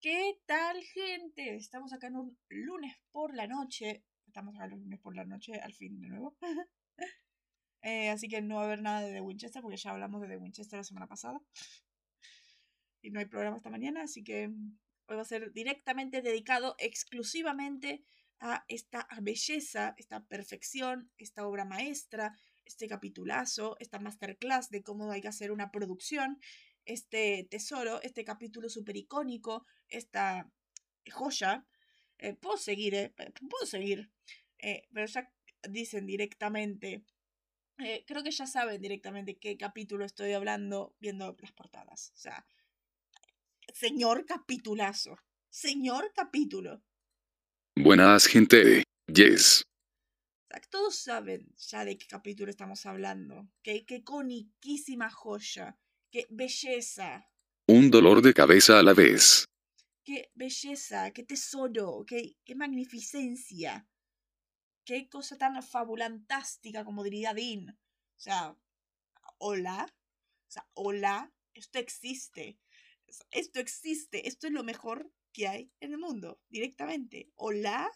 ¿Qué tal, gente? Estamos acá en un lunes por la noche. Estamos acá el lunes por la noche, al fin de nuevo. Eh, así que no va a haber nada de The Winchester porque ya hablamos de The Winchester la semana pasada. Y no hay programa esta mañana, así que hoy va a ser directamente dedicado exclusivamente a esta belleza, esta perfección, esta obra maestra, este capitulazo, esta masterclass de cómo hay que hacer una producción este tesoro, este capítulo súper icónico, esta joya. Eh, puedo seguir, eh, puedo seguir. Eh, pero ya dicen directamente, eh, creo que ya saben directamente qué capítulo estoy hablando viendo las portadas. O sea, señor capitulazo. Señor capítulo. Buenas gente, yes. O sea, todos saben ya de qué capítulo estamos hablando. Qué, qué coniquísima joya. Qué belleza. Un dolor de cabeza a la vez. Qué belleza, qué tesoro, qué, qué magnificencia. Qué cosa tan fabulantástica, como diría Dean. O sea, hola. O sea, hola. Esto existe. Esto existe. Esto es lo mejor que hay en el mundo. Directamente. Hola.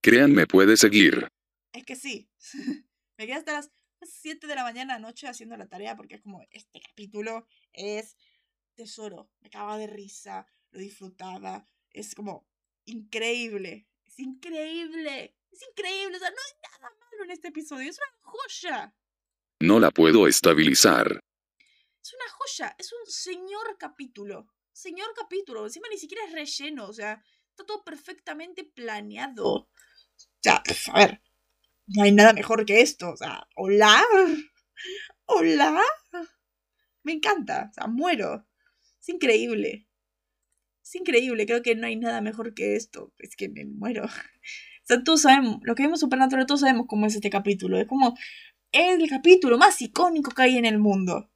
Créanme puede seguir. Es que sí. Me quedé hasta las 7 de la mañana anoche haciendo la tarea porque es como, este capítulo es tesoro. Me acaba de risa, lo disfrutaba. Es como increíble. Es increíble. Es increíble. O sea, no hay nada malo en este episodio. Es una joya. No la puedo estabilizar. Es una joya. Es un señor capítulo. Señor capítulo. Encima ni siquiera es relleno. O sea, está todo perfectamente planeado. Sea, a ver. No hay nada mejor que esto. O sea, hola. Hola. Me encanta. O sea, muero. Es increíble. Es increíble. Creo que no hay nada mejor que esto. Es que me muero. O sea, todos sabemos. Lo que vemos Supernatural, todos sabemos cómo es este capítulo. Es como el capítulo más icónico que hay en el mundo.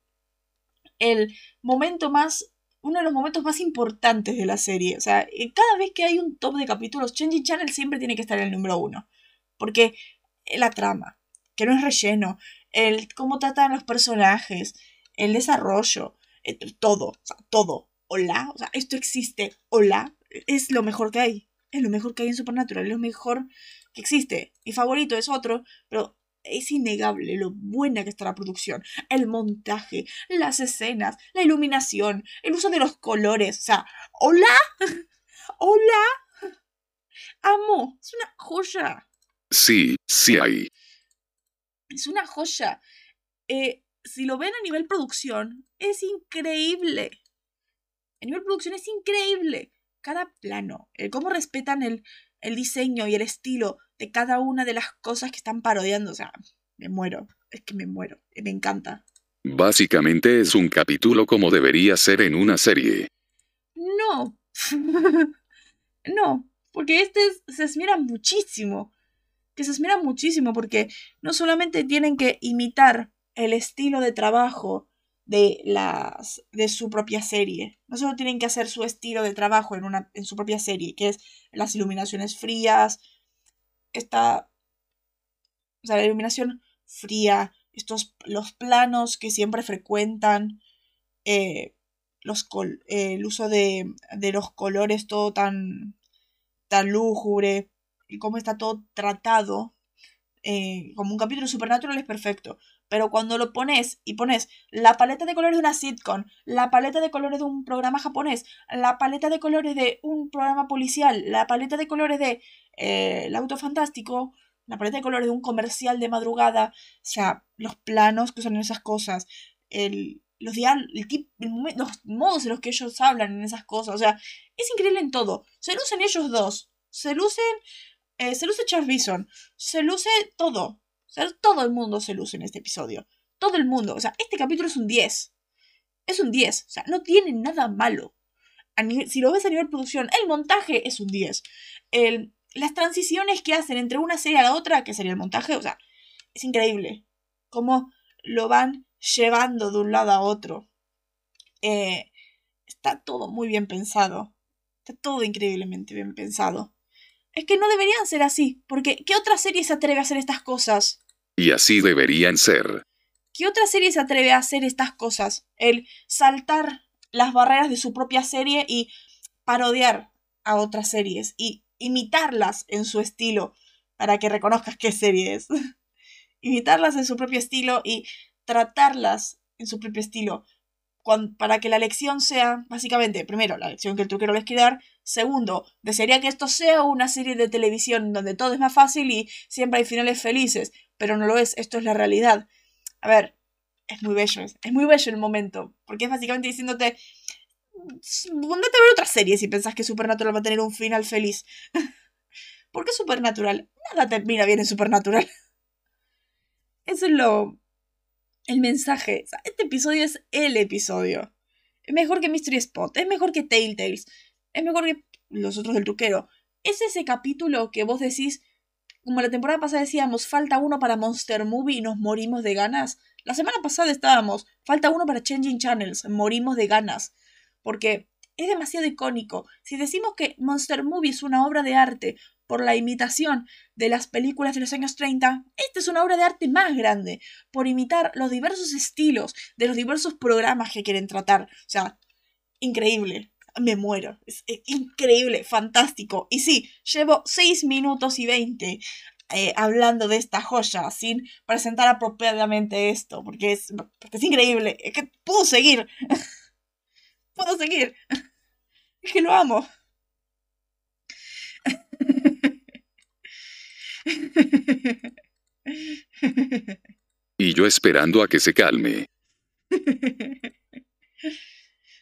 El momento más. Uno de los momentos más importantes de la serie. O sea, cada vez que hay un top de capítulos, Changing Channel siempre tiene que estar en el número uno. Porque la trama, que no es relleno, el cómo tratan los personajes, el desarrollo, el, todo, o sea, todo. Hola, o sea, esto existe, hola, es lo mejor que hay, es lo mejor que hay en Supernatural, es lo mejor que existe. Mi favorito es otro, pero es innegable lo buena que está la producción, el montaje, las escenas, la iluminación, el uso de los colores, o sea, hola, hola, amo, es una joya. Sí, sí hay. Es una joya. Eh, si lo ven a nivel producción, es increíble. A nivel producción es increíble. Cada plano, el cómo respetan el, el diseño y el estilo de cada una de las cosas que están parodiando. O sea, me muero. Es que me muero. Me encanta. Básicamente es un capítulo como debería ser en una serie. No. no. Porque este es- se esmera muchísimo. Que se esmera muchísimo porque no solamente tienen que imitar el estilo de trabajo de las de su propia serie. No solo tienen que hacer su estilo de trabajo en una en su propia serie, que es las iluminaciones frías, esta o sea, la iluminación fría, estos los planos que siempre frecuentan, eh, los col- el uso de, de los colores todo tan tan lúgubre y cómo está todo tratado eh, como un capítulo supernatural es perfecto. Pero cuando lo pones y pones la paleta de colores de una sitcom, la paleta de colores de un programa japonés, la paleta de colores de un programa policial, la paleta de colores de eh, El Auto Fantástico, la paleta de colores de un comercial de madrugada, o sea, los planos que usan en esas cosas, el, los, el tip- los modos en los que ellos hablan en esas cosas, o sea, es increíble en todo. Se lucen ellos dos, se lucen, eh, se luce Charles Bison, se luce todo. O sea, todo el mundo se luce en este episodio. Todo el mundo. O sea, este capítulo es un 10. Es un 10. O sea, no tiene nada malo. Nivel- si lo ves a nivel producción, el montaje es un 10. El, las transiciones que hacen entre una serie a la otra, que sería el montaje, o sea, es increíble. Cómo lo van llevando de un lado a otro. Eh, está todo muy bien pensado. Está todo increíblemente bien pensado. Es que no deberían ser así, porque ¿qué otra serie se atreve a hacer estas cosas? Y así deberían ser. ¿Qué otra serie se atreve a hacer estas cosas? El saltar las barreras de su propia serie y parodiar a otras series y imitarlas en su estilo para que reconozcas qué serie es. imitarlas en su propio estilo y tratarlas en su propio estilo para que la lección sea, básicamente, primero, la lección que el truquero les quiere dar, segundo, desearía que esto sea una serie de televisión donde todo es más fácil y siempre hay finales felices, pero no lo es, esto es la realidad. A ver, es muy bello, es, muy bello el momento, porque es básicamente diciéndote, póndate a ver otra serie si pensás que Supernatural va a tener un final feliz. ¿Por qué Supernatural? Nada termina bien en Supernatural. Eso es lo, el mensaje. este episodio es el episodio. Es mejor que Mystery Spot, es mejor que Telltales, es mejor que los otros del truquero. Es ese capítulo que vos decís, como la temporada pasada decíamos, falta uno para Monster Movie y nos morimos de ganas. La semana pasada estábamos, falta uno para Changing Channels, morimos de ganas. Porque es demasiado icónico. Si decimos que Monster Movie es una obra de arte por la imitación de las películas de los años 30, esta es una obra de arte más grande, por imitar los diversos estilos de los diversos programas que quieren tratar. O sea, increíble. Me muero. Es, increíble, fantástico. Y sí, llevo 6 minutos y 20 eh, hablando de esta joya sin presentar apropiadamente esto, porque es, es increíble. Es que puedo seguir. puedo seguir. Es que lo amo. Y yo esperando a que se calme.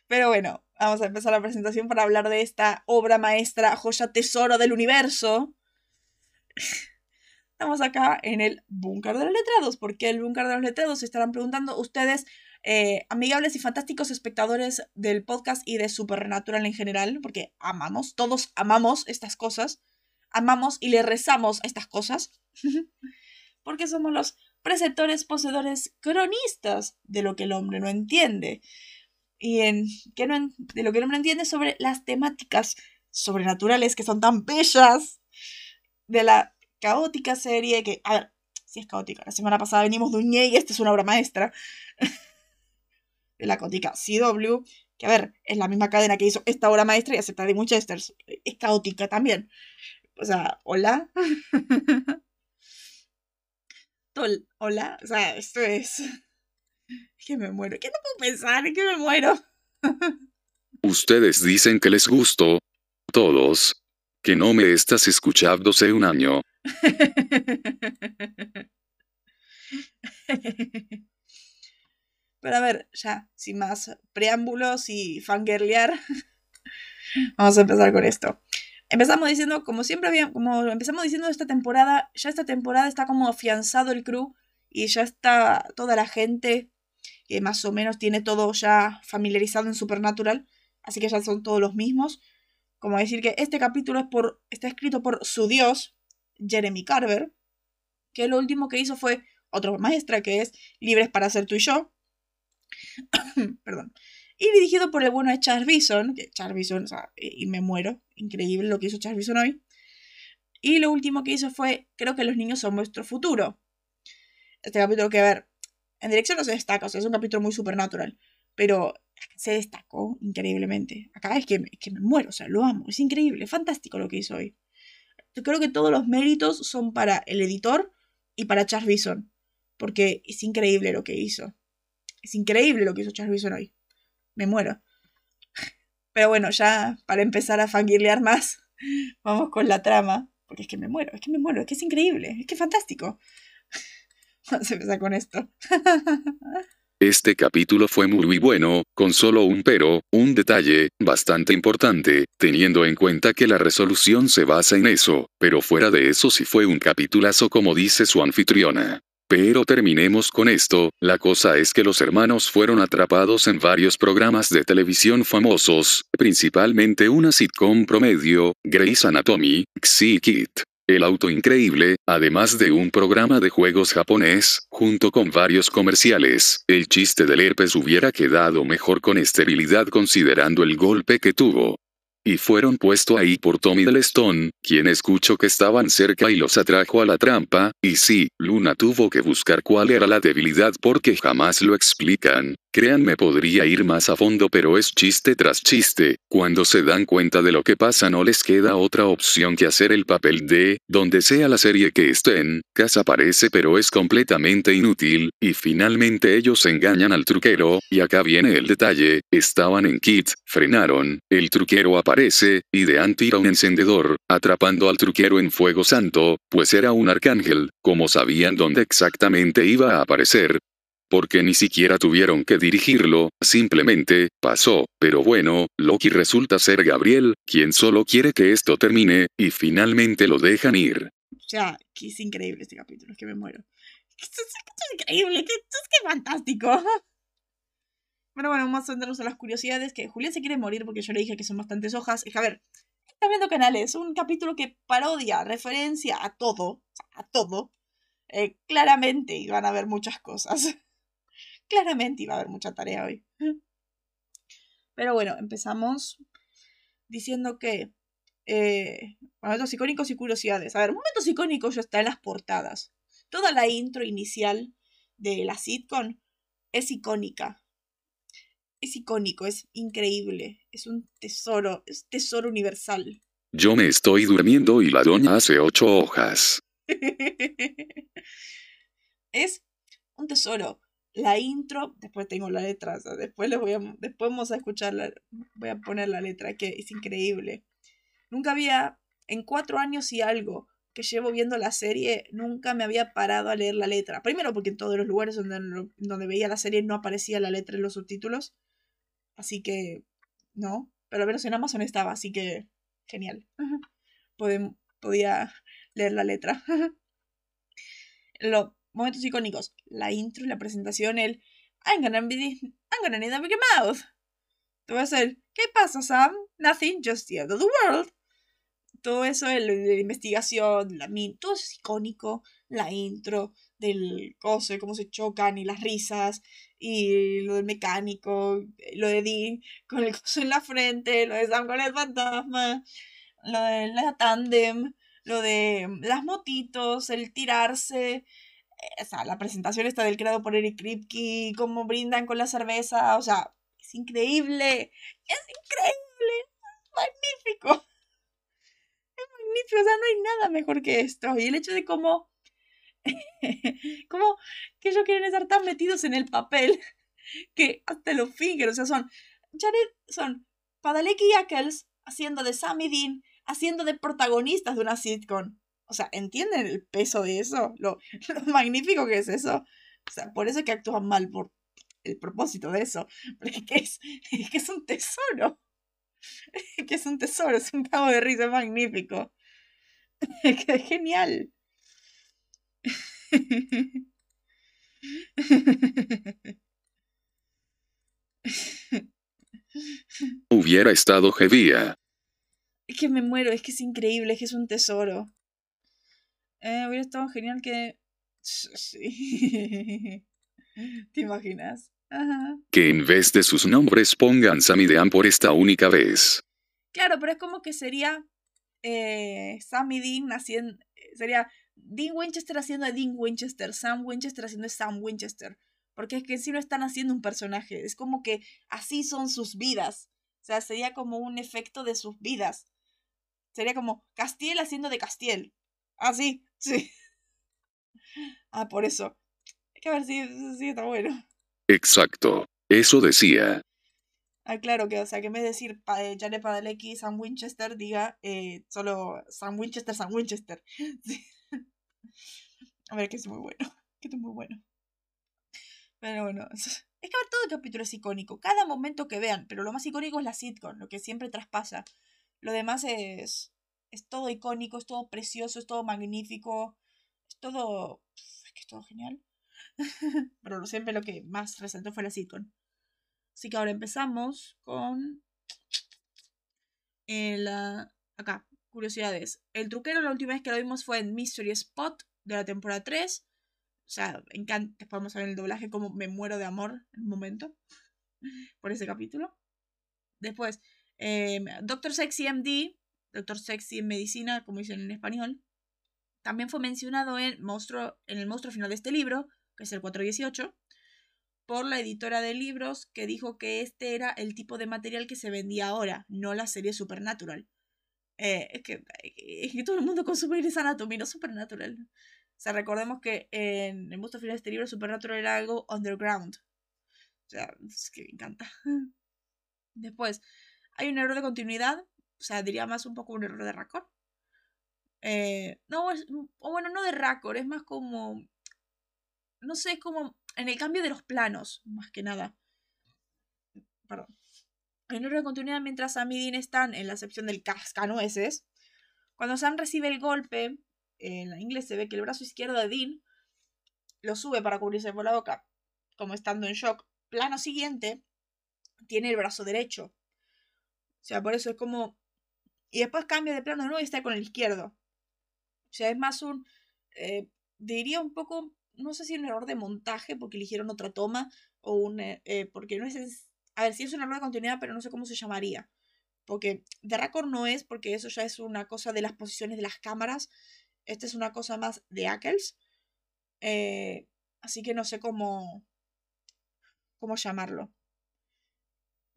Pero bueno, vamos a empezar la presentación para hablar de esta obra maestra, joya tesoro del universo. Estamos acá en el búnker de los letrados. porque el búnker de los letrados? Se estarán preguntando ustedes, eh, amigables y fantásticos espectadores del podcast y de Supernatural en general, porque amamos, todos amamos estas cosas amamos y le rezamos estas cosas, porque somos los preceptores, poseedores, cronistas de lo que el hombre no entiende. Y en, no, de lo que el hombre entiende sobre las temáticas sobrenaturales que son tan bellas de la caótica serie que, a ver, si es caótica, la semana pasada venimos de un y esta es una obra maestra de la caótica CW, que a ver, es la misma cadena que hizo esta obra maestra y acepta de Winchester, es caótica también. O sea, hola. hola. O sea, esto es. Es que me muero. ¿Qué no puedo pensar? Es que me muero. Ustedes dicen que les gusto. Todos. Que no me estás escuchando hace un año. Pero a ver, ya, sin más preámbulos y fangirlear, vamos a empezar con esto. Empezamos diciendo, como siempre había, como empezamos diciendo esta temporada, ya esta temporada está como afianzado el crew y ya está toda la gente que más o menos tiene todo ya familiarizado en Supernatural, así que ya son todos los mismos. Como decir que este capítulo es por, está escrito por su dios, Jeremy Carver, que lo último que hizo fue otro maestra que es Libres para ser tú y yo. Perdón y dirigido por el bueno de Charles Bison, que Charles Bison, o sea, y me muero, increíble lo que hizo Charles Bison hoy. Y lo último que hizo fue, creo que los niños son vuestro futuro. Este capítulo que, a ver, en dirección no se destaca, o sea, es un capítulo muy supernatural, pero se destacó increíblemente. Acá es que, que me muero, o sea, lo amo, es increíble, fantástico lo que hizo hoy. Yo creo que todos los méritos son para el editor y para Charles Bison, porque es increíble lo que hizo. Es increíble lo que hizo Charles Bison hoy me muero. Pero bueno, ya para empezar a fangirlear más, vamos con la trama. Porque es que me muero, es que me muero, es que es increíble, es que es fantástico. Vamos a empezar con esto. Este capítulo fue muy bueno, con solo un pero, un detalle, bastante importante, teniendo en cuenta que la resolución se basa en eso, pero fuera de eso sí fue un capitulazo como dice su anfitriona. Pero terminemos con esto, la cosa es que los hermanos fueron atrapados en varios programas de televisión famosos, principalmente una sitcom promedio, Grey's Anatomy, Xi-Kit. El auto increíble, además de un programa de juegos japonés, junto con varios comerciales, el chiste del herpes hubiera quedado mejor con esterilidad considerando el golpe que tuvo y fueron puesto ahí por Tommy Stone, quien escuchó que estaban cerca y los atrajo a la trampa, y sí, Luna tuvo que buscar cuál era la debilidad porque jamás lo explican, Créanme podría ir más a fondo pero es chiste tras chiste, cuando se dan cuenta de lo que pasa no les queda otra opción que hacer el papel de, donde sea la serie que estén, Casa aparece pero es completamente inútil, y finalmente ellos engañan al truquero, y acá viene el detalle, estaban en kit, frenaron, el truquero aparece, y de tira un encendedor, atrapando al truquero en fuego santo, pues era un arcángel, como sabían dónde exactamente iba a aparecer, porque ni siquiera tuvieron que dirigirlo, simplemente, pasó, pero bueno, Loki resulta ser Gabriel, quien solo quiere que esto termine, y finalmente lo dejan ir. O sea, que es increíble este capítulo, que me muero. Es, increíble, esto es que fantástico. Pero bueno, vamos a centrarnos en las curiosidades, que Julián se quiere morir porque yo le dije que son bastantes hojas. Es a ver, está viendo canales, un capítulo que parodia, referencia a todo, a todo. Eh, claramente iban a haber muchas cosas. Claramente iba a haber mucha tarea hoy. Pero bueno, empezamos diciendo que eh, momentos icónicos y curiosidades. A ver, momentos icónicos ya está en las portadas. Toda la intro inicial de la sitcom es icónica. Es icónico, es increíble, es un tesoro, es tesoro universal. Yo me estoy durmiendo y la doña hace ocho hojas. es un tesoro la intro, después tengo la letra, después les voy a, después vamos a escuchar, voy a poner la letra, que es increíble. Nunca había, en cuatro años y algo que llevo viendo la serie, nunca me había parado a leer la letra. Primero porque en todos los lugares donde, donde veía la serie no aparecía la letra en los subtítulos. Así que, no, pero al menos en Amazon estaba, así que, genial. podía leer la letra. Lo, momentos icónicos, la intro, la presentación, el I'm gonna, be, I'm gonna need a big mouth. Todo eso, el ¿qué pasa, Sam? Nothing, just the end of the world. Todo eso, el, de investigación, la, todo eso es icónico, la intro del coso, de cómo se chocan y las risas, y lo del mecánico, lo de Dean con el coso en la frente, lo de Sam con el fantasma, lo de la tandem, lo de las motitos, el tirarse, o sea, la presentación está del creado por Eric Kripke, cómo brindan con la cerveza, o sea, es increíble, es increíble, es magnífico. Es magnífico, o sea, no hay nada mejor que esto. Y el hecho de cómo, cómo que ellos quieren estar tan metidos en el papel que hasta lo fingen, o sea, son Jared, son Padalecki y Ackles haciendo de Sammy Dean, haciendo de protagonistas de una sitcom. O sea, ¿entienden el peso de eso? Lo, magnífico que es eso. O sea, por eso es que actúan mal, por el propósito de eso. Porque es, es que es un tesoro. Es que es un tesoro, es un cabo de risa magnífico. Es que es genial. Hubiera estado Gevía. Es que me muero, es que es increíble, es que es un tesoro. Eh, hubiera estado genial que... Sí. ¿Te imaginas? Que en vez de sus nombres pongan Sam y Dean por esta única vez. Claro, pero es como que sería eh, Sam y Dean haciendo... Sería Dean Winchester haciendo de Dean Winchester, Sam Winchester haciendo de Sam Winchester. Porque es que si no están haciendo un personaje, es como que así son sus vidas. O sea, sería como un efecto de sus vidas. Sería como Castiel haciendo de Castiel. Ah, sí, sí. Ah, por eso. Hay que ver si, si está bueno. Exacto. Eso decía. Ah, claro, que, o sea, que en vez de decir eh, Jared Padalecki, Sam Winchester, diga eh, solo Sam Winchester, Sam Winchester. A ver, que es muy bueno. Que es muy bueno. Pero bueno, es que ver, todo el capítulo es icónico. Cada momento que vean, pero lo más icónico es la sitcom, lo que siempre traspasa. Lo demás es es todo icónico, es todo precioso, es todo magnífico, es todo... Es que es todo genial. Pero siempre lo que más resaltó fue la sitcom. Así que ahora empezamos con... El, acá, curiosidades. El truquero la última vez que lo vimos fue en Mystery Spot de la temporada 3. O sea, encanta, podemos ver el doblaje como me muero de amor en un momento por ese capítulo. Después, eh, Doctor Sexy MD Doctor Sexy en Medicina, como dicen en español. También fue mencionado en, monstruo, en el monstruo final de este libro, que es el 418. por la editora de libros que dijo que este era el tipo de material que se vendía ahora, no la serie Supernatural. Eh, es, que, es que todo el mundo consume Grey's Anatomy, no Supernatural. O sea, recordemos que en el mundo final de este libro Supernatural era algo underground. O sea, es que me encanta. Después, hay un error de continuidad, o sea, diría más un poco un error de Raccord. Eh, no, o bueno, no de Raccord, es más como. No sé, es como en el cambio de los planos, más que nada. Perdón. Un error de continuidad mientras Sam y Dean están en la sección del cascanueces. Cuando Sam recibe el golpe, en inglés se ve que el brazo izquierdo de Dean lo sube para cubrirse por la boca, como estando en shock. Plano siguiente, tiene el brazo derecho. O sea, por eso es como... Y después cambia de plano de nuevo y está con el izquierdo. O sea, es más un... Eh, diría un poco, no sé si un error de montaje porque eligieron otra toma o un... Eh, eh, porque no es... A ver, si es un error de continuidad, pero no sé cómo se llamaría. Porque de Raccord no es, porque eso ya es una cosa de las posiciones de las cámaras. Esta es una cosa más de Ackles. así que no sé cómo, cómo llamarlo.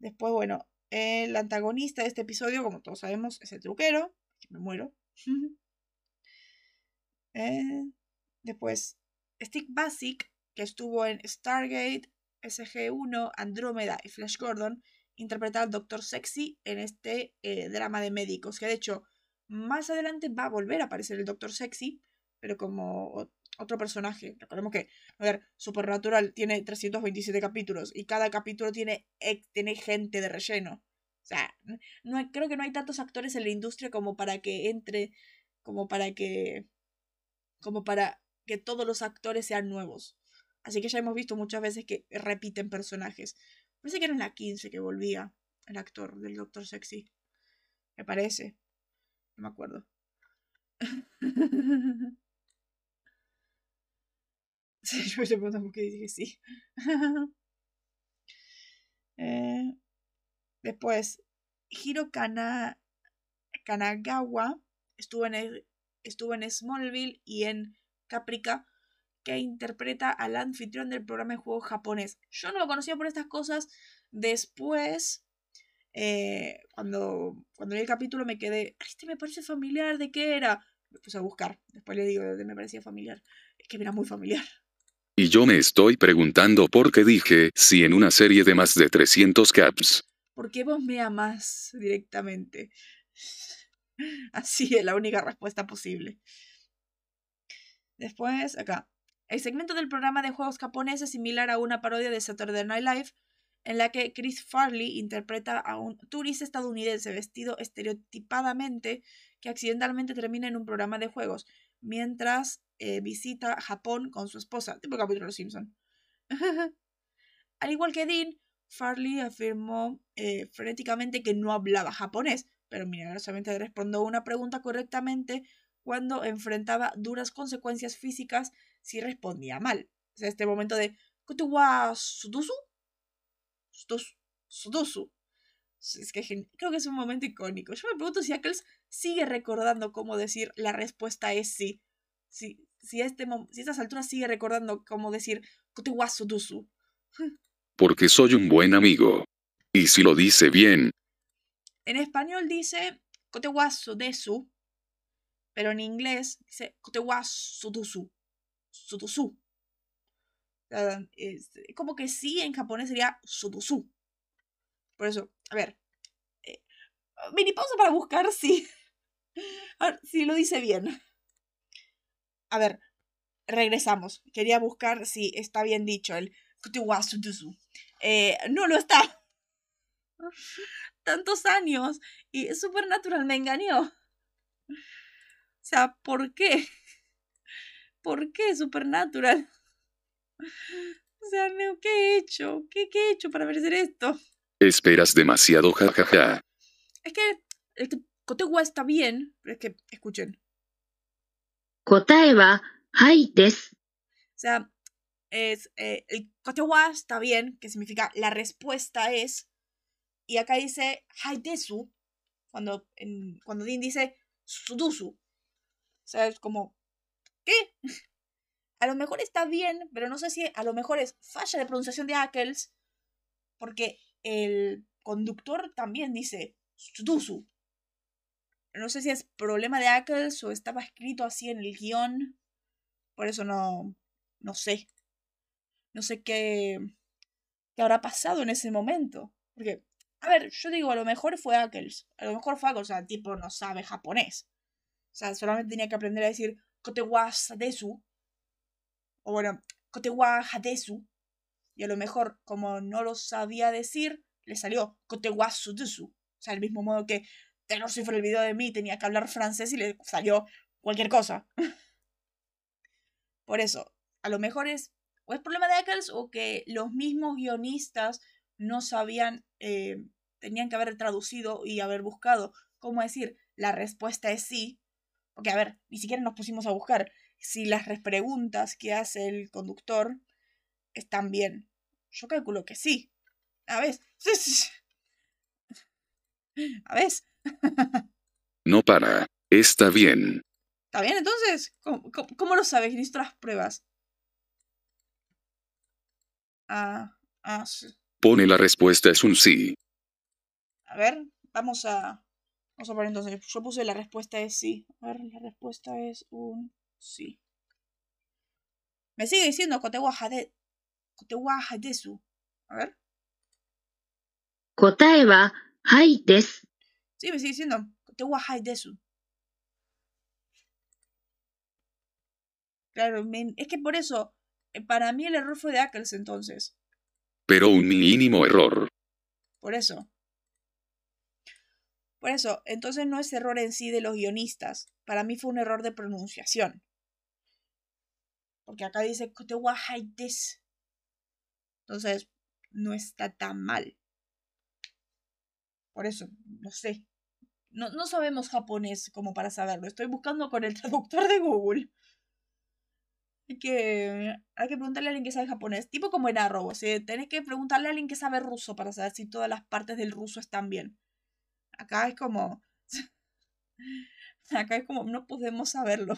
Después, bueno, el antagonista de este episodio, como todos sabemos, es el truquero. Que me muero. Eh, después, Stick Basic, que estuvo en Stargate, SG-1, Andrómeda y Flash Gordon, interpreta al Doctor Sexy en este eh, drama de médicos. Que de hecho, más adelante va a volver a aparecer el Doctor Sexy, pero como otro personaje. Recordemos que, a ver, Supernatural tiene 327 capítulos y cada capítulo tiene, tiene gente de relleno. O sea, no creo que no hay tantos actores en la industria como para que entre, como para que, como para que todos los actores sean nuevos. Así que ya hemos visto muchas veces que repiten personajes. Parece que era en la 15 que volvía el actor del Doctor Sexy. Me parece. No me acuerdo. yo me pregunto qué dije sí. eh, después, Hiro Kana, Kanagawa estuvo en, estuvo en Smallville y en Caprica, que interpreta al anfitrión del programa de juegos japonés. Yo no lo conocía por estas cosas. Después, eh, cuando, cuando vi el capítulo me quedé, este me parece familiar, ¿de qué era? Me puse a buscar. Después le digo de me parecía familiar. Es que me era muy familiar. Y yo me estoy preguntando por qué dije, si en una serie de más de 300 caps. Porque vos me amas directamente. Así es la única respuesta posible. Después, acá. El segmento del programa de juegos japonés es similar a una parodia de Saturday Night Live, en la que Chris Farley interpreta a un turista estadounidense vestido estereotipadamente que accidentalmente termina en un programa de juegos, mientras eh, visita Japón con su esposa, tipo capítulo Simpson. Al igual que Dean, Farley afirmó eh, frenéticamente que no hablaba japonés, pero milagrosamente respondió una pregunta correctamente cuando enfrentaba duras consecuencias físicas si respondía mal. O sea, este momento de Kutuwa Sudusu. Sudusu. Es que creo que es un momento icónico. Yo me pregunto si Ackles sigue recordando cómo decir la respuesta es sí. Si, si, este, si a estas alturas sigue recordando cómo decir Dusu. Porque soy un buen amigo. Y si lo dice bien. En español dice Desu, pero en inglés dice Sudusu. Sudusu. Es como que sí en japonés sería Sudusu. Por eso, a ver. Eh, mini pausa para buscar si, si lo dice bien. A ver, regresamos. Quería buscar si está bien dicho el eh, no lo está. Tantos años y Supernatural me engañó. O sea, ¿por qué? ¿Por qué Supernatural? O sea, ¿qué he hecho? ¿Qué, he hecho para merecer esto? Esperas demasiado, jajaja. Es que el Kotewa está bien, pero es que, escuchen. Kotaeva, hay des. O sea, es, eh, el Kotewa está bien, que significa la respuesta es. Y acá dice hay desu, cuando, en, cuando Din dice sudusu. O sea, es como ¿qué? a lo mejor está bien, pero no sé si a lo mejor es falla de pronunciación de Ackles, porque el conductor también dice Sudusu. No sé si es problema de Ackles o estaba escrito así en el guion. Por eso no, no sé. No sé qué, qué habrá pasado en ese momento. Porque, a ver, yo digo, a lo mejor fue Ackles. A lo mejor fue Ackles, o sea, el tipo no sabe japonés. O sea, solamente tenía que aprender a decir Kotewa Sadesu. O bueno, Kotewa Hadesu. Y a lo mejor, como no lo sabía decir, le salió Kotewa Sudesu. O sea, el mismo modo que Taylor Swift el video de mí tenía que hablar francés y le salió cualquier cosa. Por eso, a lo mejor es o es problema de Eccles o que los mismos guionistas no sabían, eh, tenían que haber traducido y haber buscado cómo decir la respuesta es sí. Porque, a ver, ni siquiera nos pusimos a buscar si las preguntas que hace el conductor están bien. Yo calculo que sí. A ver. A ver. No para. Está bien. ¿Está bien entonces? ¿Cómo, lo sabes? Necesito las pruebas. Ah, ah, sí. Pone la respuesta es un sí. A ver, vamos a. Vamos a ver entonces, yo puse la respuesta es sí. A ver, la respuesta es un sí. Me sigue diciendo Kotewa Hadesu. A ver. Kotaeva Haides. Sí, me sigue diciendo Kotewa Haidesu. Claro, es que por eso, eh, para mí el error fue de Ackles entonces. Pero un mínimo error. Por eso. Por eso, entonces no es error en sí de los guionistas. Para mí fue un error de pronunciación. Porque acá dice Haides. Entonces, no está tan mal. Por eso, no sé. No, no sabemos japonés como para saberlo. Estoy buscando con el traductor de Google. Hay que, hay que preguntarle a alguien que sabe japonés. Tipo como en Arrow. O tenés que preguntarle a alguien que sabe ruso para saber si todas las partes del ruso están bien. Acá es como. Acá es como. No podemos saberlo.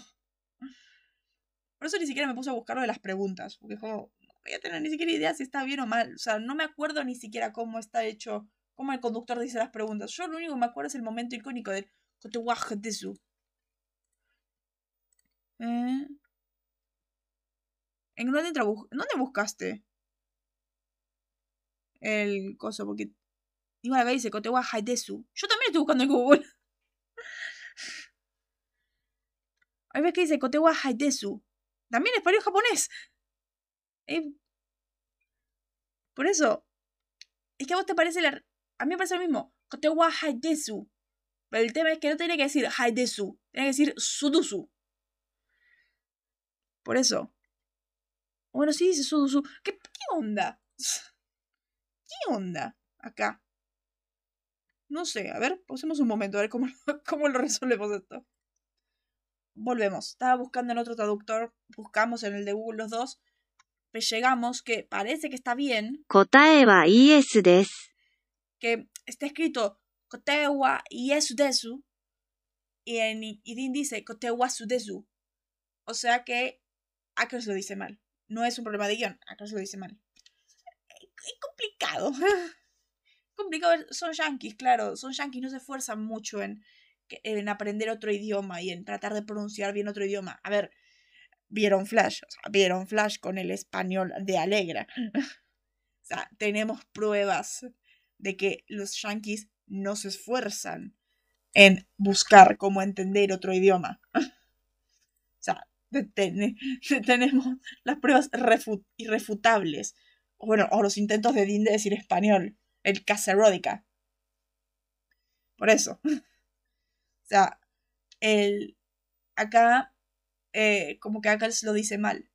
Por eso ni siquiera me puse a buscar lo de las preguntas. Porque es como. No voy a tener ni siquiera idea si está bien o mal. O sea, no me acuerdo ni siquiera cómo está hecho. Cómo el conductor dice las preguntas. Yo lo único que me acuerdo es el momento icónico del. Kotewajetesu. ¿Eh? ¿En dónde, trabu- ¿en dónde buscaste? El coso, porque. Igual acá dice Kotewa Haidesu. Yo también estoy buscando en Google. Ahí ves que dice Kotewa Haidesu. También español japonés. Eh, Por eso. Es que a vos te parece la. A mí me parece lo mismo. Kotewa Haidesu. Pero el tema es que no tiene que decir Haidesu. Tiene que decir Sudusu. Por eso. Bueno, sí dice Sudusu. ¿Qué, qué onda? ¿Qué onda? Acá. No sé, a ver, pausemos un momento a ver cómo, cómo lo resolvemos esto. Volvemos. Estaba buscando en otro traductor, buscamos en el de Google los dos, pues llegamos que parece que está bien. Desu. Que está escrito Kotewa desu y en Idin dice Kotewa sudesu. O sea que Akers lo dice mal. No es un problema de guion, Akers lo dice mal. Es complicado. complicado. Son yankees, claro. Son yankees, no se esfuerzan mucho en, en aprender otro idioma y en tratar de pronunciar bien otro idioma. A ver, vieron Flash, vieron Flash con el español de Alegra. o sea, tenemos pruebas de que los yankees no se esfuerzan en buscar cómo entender otro idioma. o sea, ten- tenemos las pruebas refu- irrefutables. Bueno, o los intentos de Dean de decir español. El caseródica. Por eso. o sea, el. Acá. eh, como que acá lo dice mal.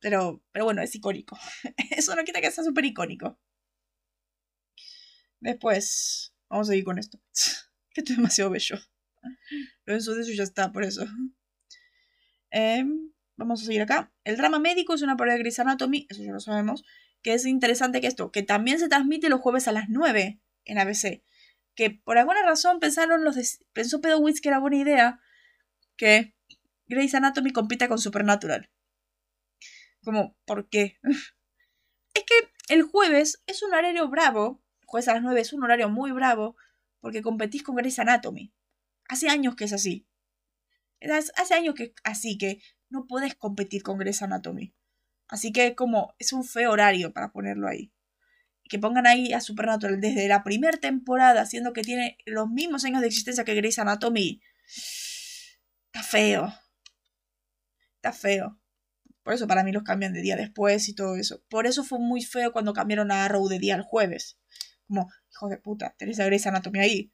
Pero, pero bueno, es icónico. Eso no quita que sea súper icónico. Después, vamos a seguir con esto. Que esto es demasiado bello. Lo en su de eso ya está, por eso. Em, vamos a seguir acá. El drama médico es una parodia de Grey's Anatomy, eso ya lo sabemos. Que es interesante que esto, que también se transmite los jueves a las 9 en ABC. Que por alguna razón pensaron los de- pensó Pedowitz que era buena idea que Grey's Anatomy compita con Supernatural. Como, ¿por qué? es que el jueves es un horario bravo. Jueves a las 9 es un horario muy bravo porque competís con Grey's Anatomy. Hace años que es así. Hace años que así que no puedes competir con Grey's Anatomy. Así que como es un feo horario para ponerlo ahí. Que pongan ahí a Supernatural desde la primera temporada, siendo que tiene los mismos años de existencia que Grey's Anatomy. Está feo. Está feo. Por eso para mí los cambian de día después y todo eso. Por eso fue muy feo cuando cambiaron a Arrow de día al jueves. Como, hijo de puta, tenés a Grey's Anatomy ahí.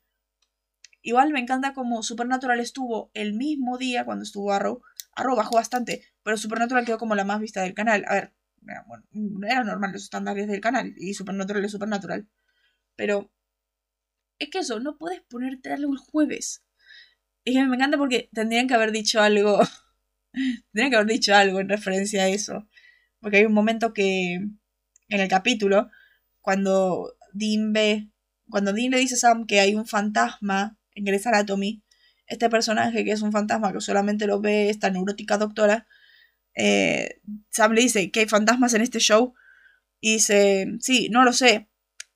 Igual me encanta como Supernatural estuvo el mismo día cuando estuvo Arrow. Arrow bajó bastante, pero Supernatural quedó como la más vista del canal. A ver, bueno, era normal los estándares del canal y Supernatural es Supernatural. Pero es que eso, no puedes ponerte algo el jueves. Y que me encanta porque tendrían que haber dicho algo. tendrían que haber dicho algo en referencia a eso. Porque hay un momento que. En el capítulo, cuando Dean ve. Cuando Dean le dice a Sam que hay un fantasma en Grey's Anatomy, este personaje que es un fantasma que solamente lo ve esta neurótica doctora, eh, Sam le dice que hay fantasmas en este show y dice, sí, no lo sé,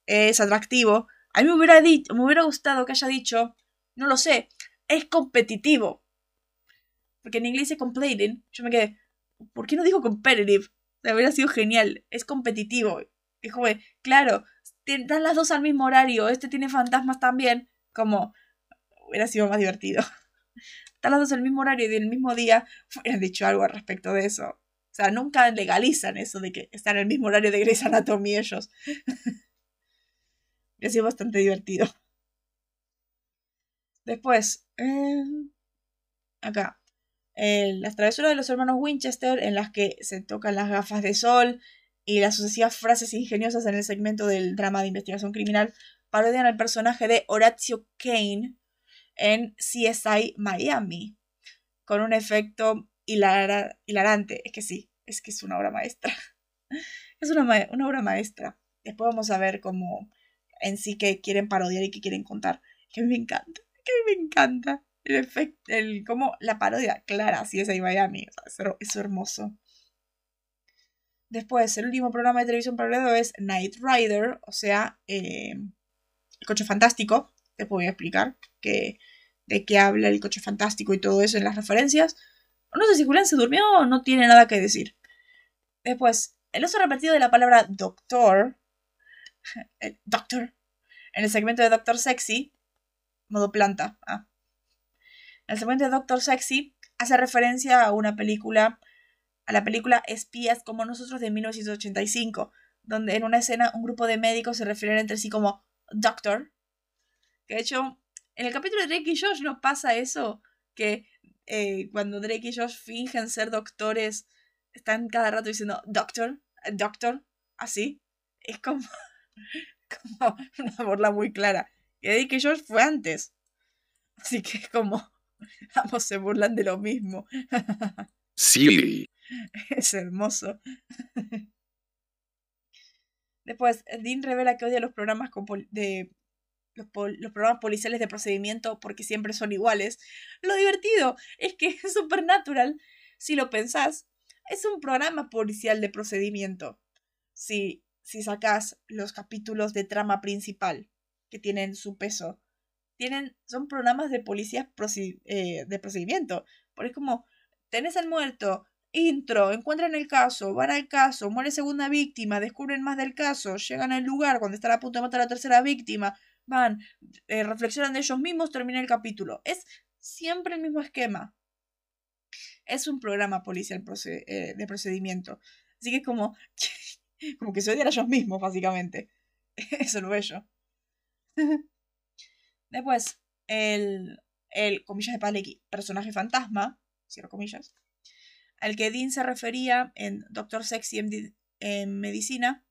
es atractivo. A mí me hubiera, me hubiera gustado que haya dicho, no lo sé, es competitivo. Porque en inglés dice complaining, yo me quedé, ¿por qué no dijo competitive? O hubiera sido genial, es competitivo. Joven, claro, dan las dos al mismo horario, este tiene fantasmas también, como, hubiera sido más divertido. Están las dos el mismo horario y del mismo día, hubieran dicho algo al respecto de eso. O sea, nunca legalizan eso de que están en el mismo horario de Grey's Anatomy ellos. ha sido bastante divertido. Después, eh, acá, las travesuras de los hermanos Winchester, en las que se tocan las gafas de sol y las sucesivas frases ingeniosas en el segmento del drama de investigación criminal, parodian al personaje de Horatio Kane, en CSI Miami, con un efecto hilarante. Es que sí, es que es una obra maestra. es una, una obra maestra. Después vamos a ver cómo en sí que quieren parodiar y que quieren contar. Que a mí me encanta, que a mí me encanta. El efecto, el, como la parodia clara, CSI Miami. es, hermoso. Después, el último programa de televisión parodiado es Night Rider, o sea, eh, el coche fantástico. Te puedo explicar que, de qué habla el coche fantástico y todo eso en las referencias. No sé si Julián se durmió o no tiene nada que decir. Después, el uso repetido de la palabra doctor, el doctor, en el segmento de Doctor Sexy, modo planta. Ah. El segmento de Doctor Sexy hace referencia a una película, a la película Espías como nosotros de 1985, donde en una escena un grupo de médicos se refieren entre sí como Doctor, que de hecho, en el capítulo de Drake y Josh no pasa eso, que eh, cuando Drake y Josh fingen ser doctores, están cada rato diciendo Doctor, Doctor, así. Es como, como una burla muy clara. Que Drake y Josh fue antes. Así que es como, ambos se burlan de lo mismo. Sí. Es hermoso. Después, Dean revela que odia los programas de los, programas policiales de procedimiento porque siempre son iguales. Lo divertido es que Supernatural, si lo pensás, es un programa policial de procedimiento. Si, si sacás los capítulos de trama principal, que tienen su peso, tienen, son programas de policías eh, de procedimiento. Porque es como, tenés al muerto, intro, encuentran el caso, van al caso, muere segunda víctima, descubren más del caso, llegan al lugar cuando están a punto de matar la tercera víctima, van, eh, reflexionan de ellos mismos, termina el capítulo. Es siempre el mismo esquema. Es un programa policial eh, de procedimiento. Así que es como, como que se odian a ellos mismos, básicamente. Eso lo bello. Después, el, el, comillas de Paleki, personaje fantasma, cierro comillas, al que Dean se refería en Doctor Sexy en Medicina,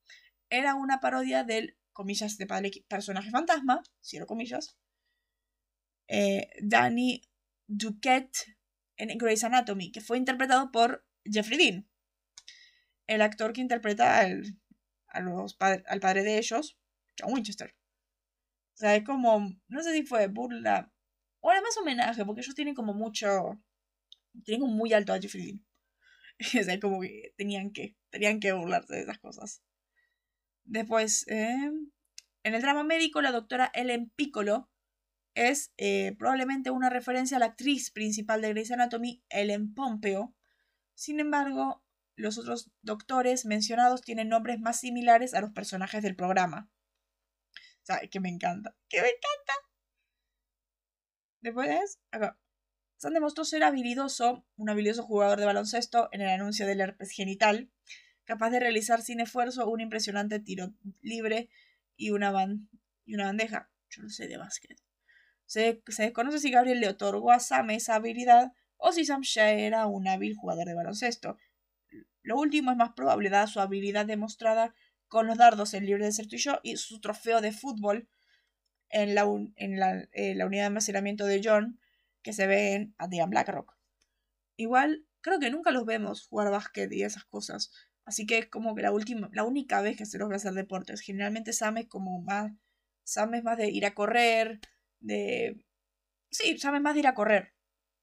era una parodia del comillas de personaje fantasma, cierro comillas, eh, Danny Duquette en Grey's Anatomy, que fue interpretado por Jeffrey Dean, el actor que interpreta al, los al padre de ellos, John Winchester. O sea, es como, no sé si fue burla, o además homenaje, porque ellos tienen como mucho, tienen un muy alto Jeffrey Dean. o sea, como que tenían que, tenían que burlarse de esas cosas. Después, eh, en el drama médico, la doctora Ellen Piccolo es eh, probablemente una referencia a la actriz principal de Grey's Anatomy, Ellen Pompeo. Sin embargo, los otros doctores mencionados tienen nombres más similares a los personajes del programa. O sea, que me encanta. ¡Que me encanta! Después, acá. Sam demostró ser habilidoso, un habilidoso jugador de baloncesto en el anuncio del herpes genital, capaz de realizar sin esfuerzo un impresionante tiro libre y una, y una bandeja. Yo no sé de básquet. Se, se, desconoce si Gabriel le otorgó a Sam esa habilidad o si Sam ya era un hábil jugador de baloncesto. Lo último es más probable, dada su habilidad demostrada con los dardos en Libre de Ser y y su trofeo de fútbol en la, en la, la unidad de almacenamiento de John, que se ve en Adrian Blackrock. Igual, creo que nunca los vemos jugar básquet y esas cosas. Así que es como que la última, la única vez que se los ve hacer deportes. Generalmente Sam es como más. Sam es más de ir a correr. De. Sí, Sam es más de ir a correr.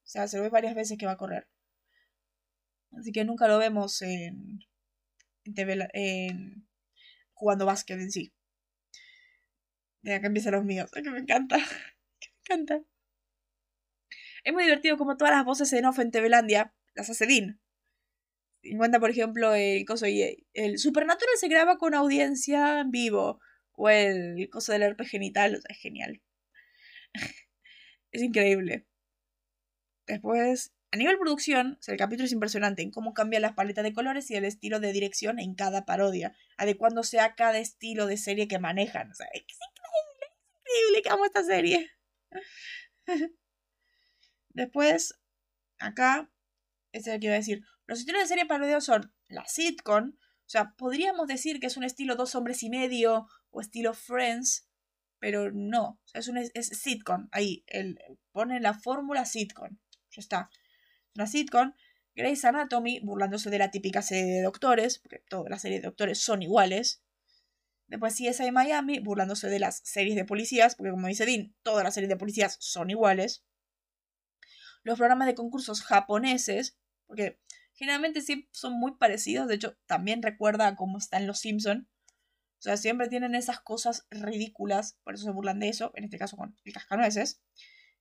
O sea, se lo ve varias veces que va a correr. Así que nunca lo vemos en. en, en jugando básquet en sí. De acá empiezan los míos. Que me encanta. Que me encanta. Es muy divertido como todas las voces en off en Tevelandia las hace Dean. Encuentra, por ejemplo, el coso y el Supernatural se graba con audiencia en vivo. O el coso del herpes genital. O sea, es genial. es increíble. Después, a nivel producción, el capítulo es impresionante en cómo cambia las paletas de colores y el estilo de dirección en cada parodia, adecuándose a cada estilo de serie que manejan. O sea, es increíble, es increíble que amo esta serie. Después, acá, es el que iba a decir. Los estilos de serie parodiados son la sitcom, o sea, podríamos decir que es un estilo dos hombres y medio o estilo Friends, pero no, es un es sitcom, ahí, el, pone la fórmula sitcom, ya está. Una sitcom, Grey's Anatomy, burlándose de la típica serie de doctores, porque todas las series de doctores son iguales. Después CSI Miami, burlándose de las series de policías, porque como dice Dean, todas las series de policías son iguales los programas de concursos japoneses, porque generalmente sí son muy parecidos, de hecho también recuerda a cómo están los Simpson. O sea, siempre tienen esas cosas ridículas, por eso se burlan de eso, en este caso con el cascanueces.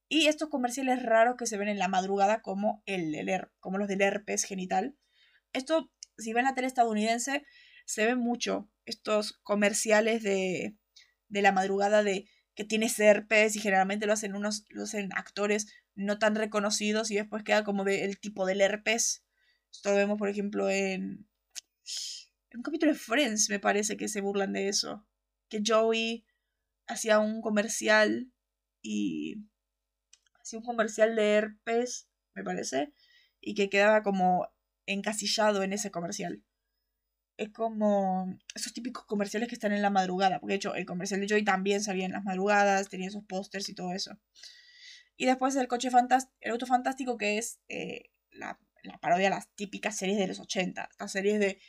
Y estos comerciales raros que se ven en la madrugada como, el, como los del herpes genital. Esto, si ven la tele estadounidense, se ven mucho estos comerciales de, de la madrugada de que tiene herpes y generalmente lo hacen unos lo hacen actores no tan reconocidos y después queda como del tipo del herpes. Esto lo vemos, por ejemplo, en, un capítulo de Friends, me parece que se burlan de eso. Que Joey hacía un comercial y hacía un comercial de herpes, me parece, y que quedaba como encasillado en ese comercial es como esos típicos comerciales que están en la madrugada. Porque de hecho, el comercial de Joy también salía en las madrugadas, tenía esos pósters y todo eso. Y después el coche fantástico, el auto fantástico, que es eh, la, parodia de las típicas series de los 80. Estas series de,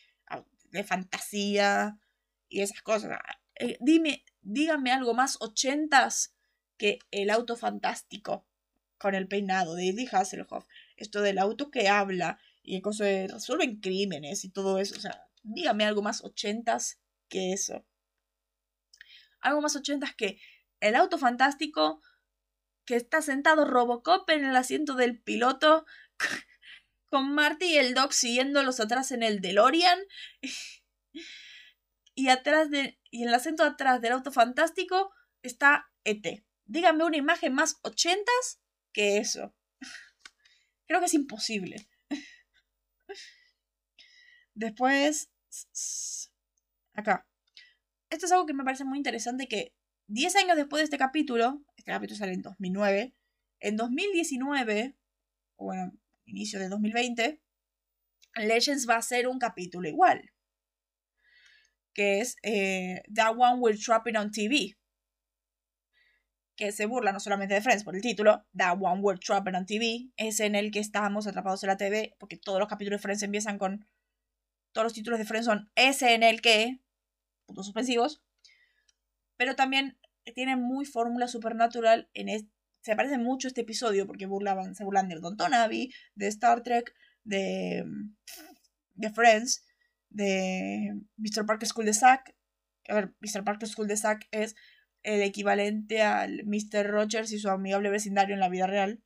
de fantasía y esas cosas. Eh, dime, díganme algo más ochentas que el auto fantástico con el peinado de Eddie Hasselhoff. Esto del auto que habla y que resuelven crímenes y todo eso. O sea, dígame algo más ochentas que eso. Algo más ochentas que el auto fantástico que está sentado Robocop en el asiento del piloto con Marty y el Doc siguiéndolos atrás en el DeLorean y atrás de y en el asiento atrás del auto fantástico está ET. Dígame una imagen más ochentas que eso. Creo que es imposible. Después, acá. Esto es algo que me parece muy interesante que 10 años después de este capítulo, este capítulo sale en 2009, en 2019, o bueno, inicio de 2020, Legends va a ser un capítulo igual. Que es eh, That One Will Drop It on TV. Que se burla no solamente de Friends por el título, That One Will Drop It on TV. Es en el que estamos atrapados en la TV, porque todos los capítulos de Friends empiezan con todos los títulos de Friends son ese en el que, puntos suspensivos, pero también tiene muy fórmula supernatural en se parece mucho este episodio porque burlaban, se burlan de Don Abbey, de Star Trek, de, de Friends, de Mr. Parker School de Zack. A ver, Mr. Parker School de Zack es el equivalente al Mr. Rogers y su amigable vecindario en la vida real.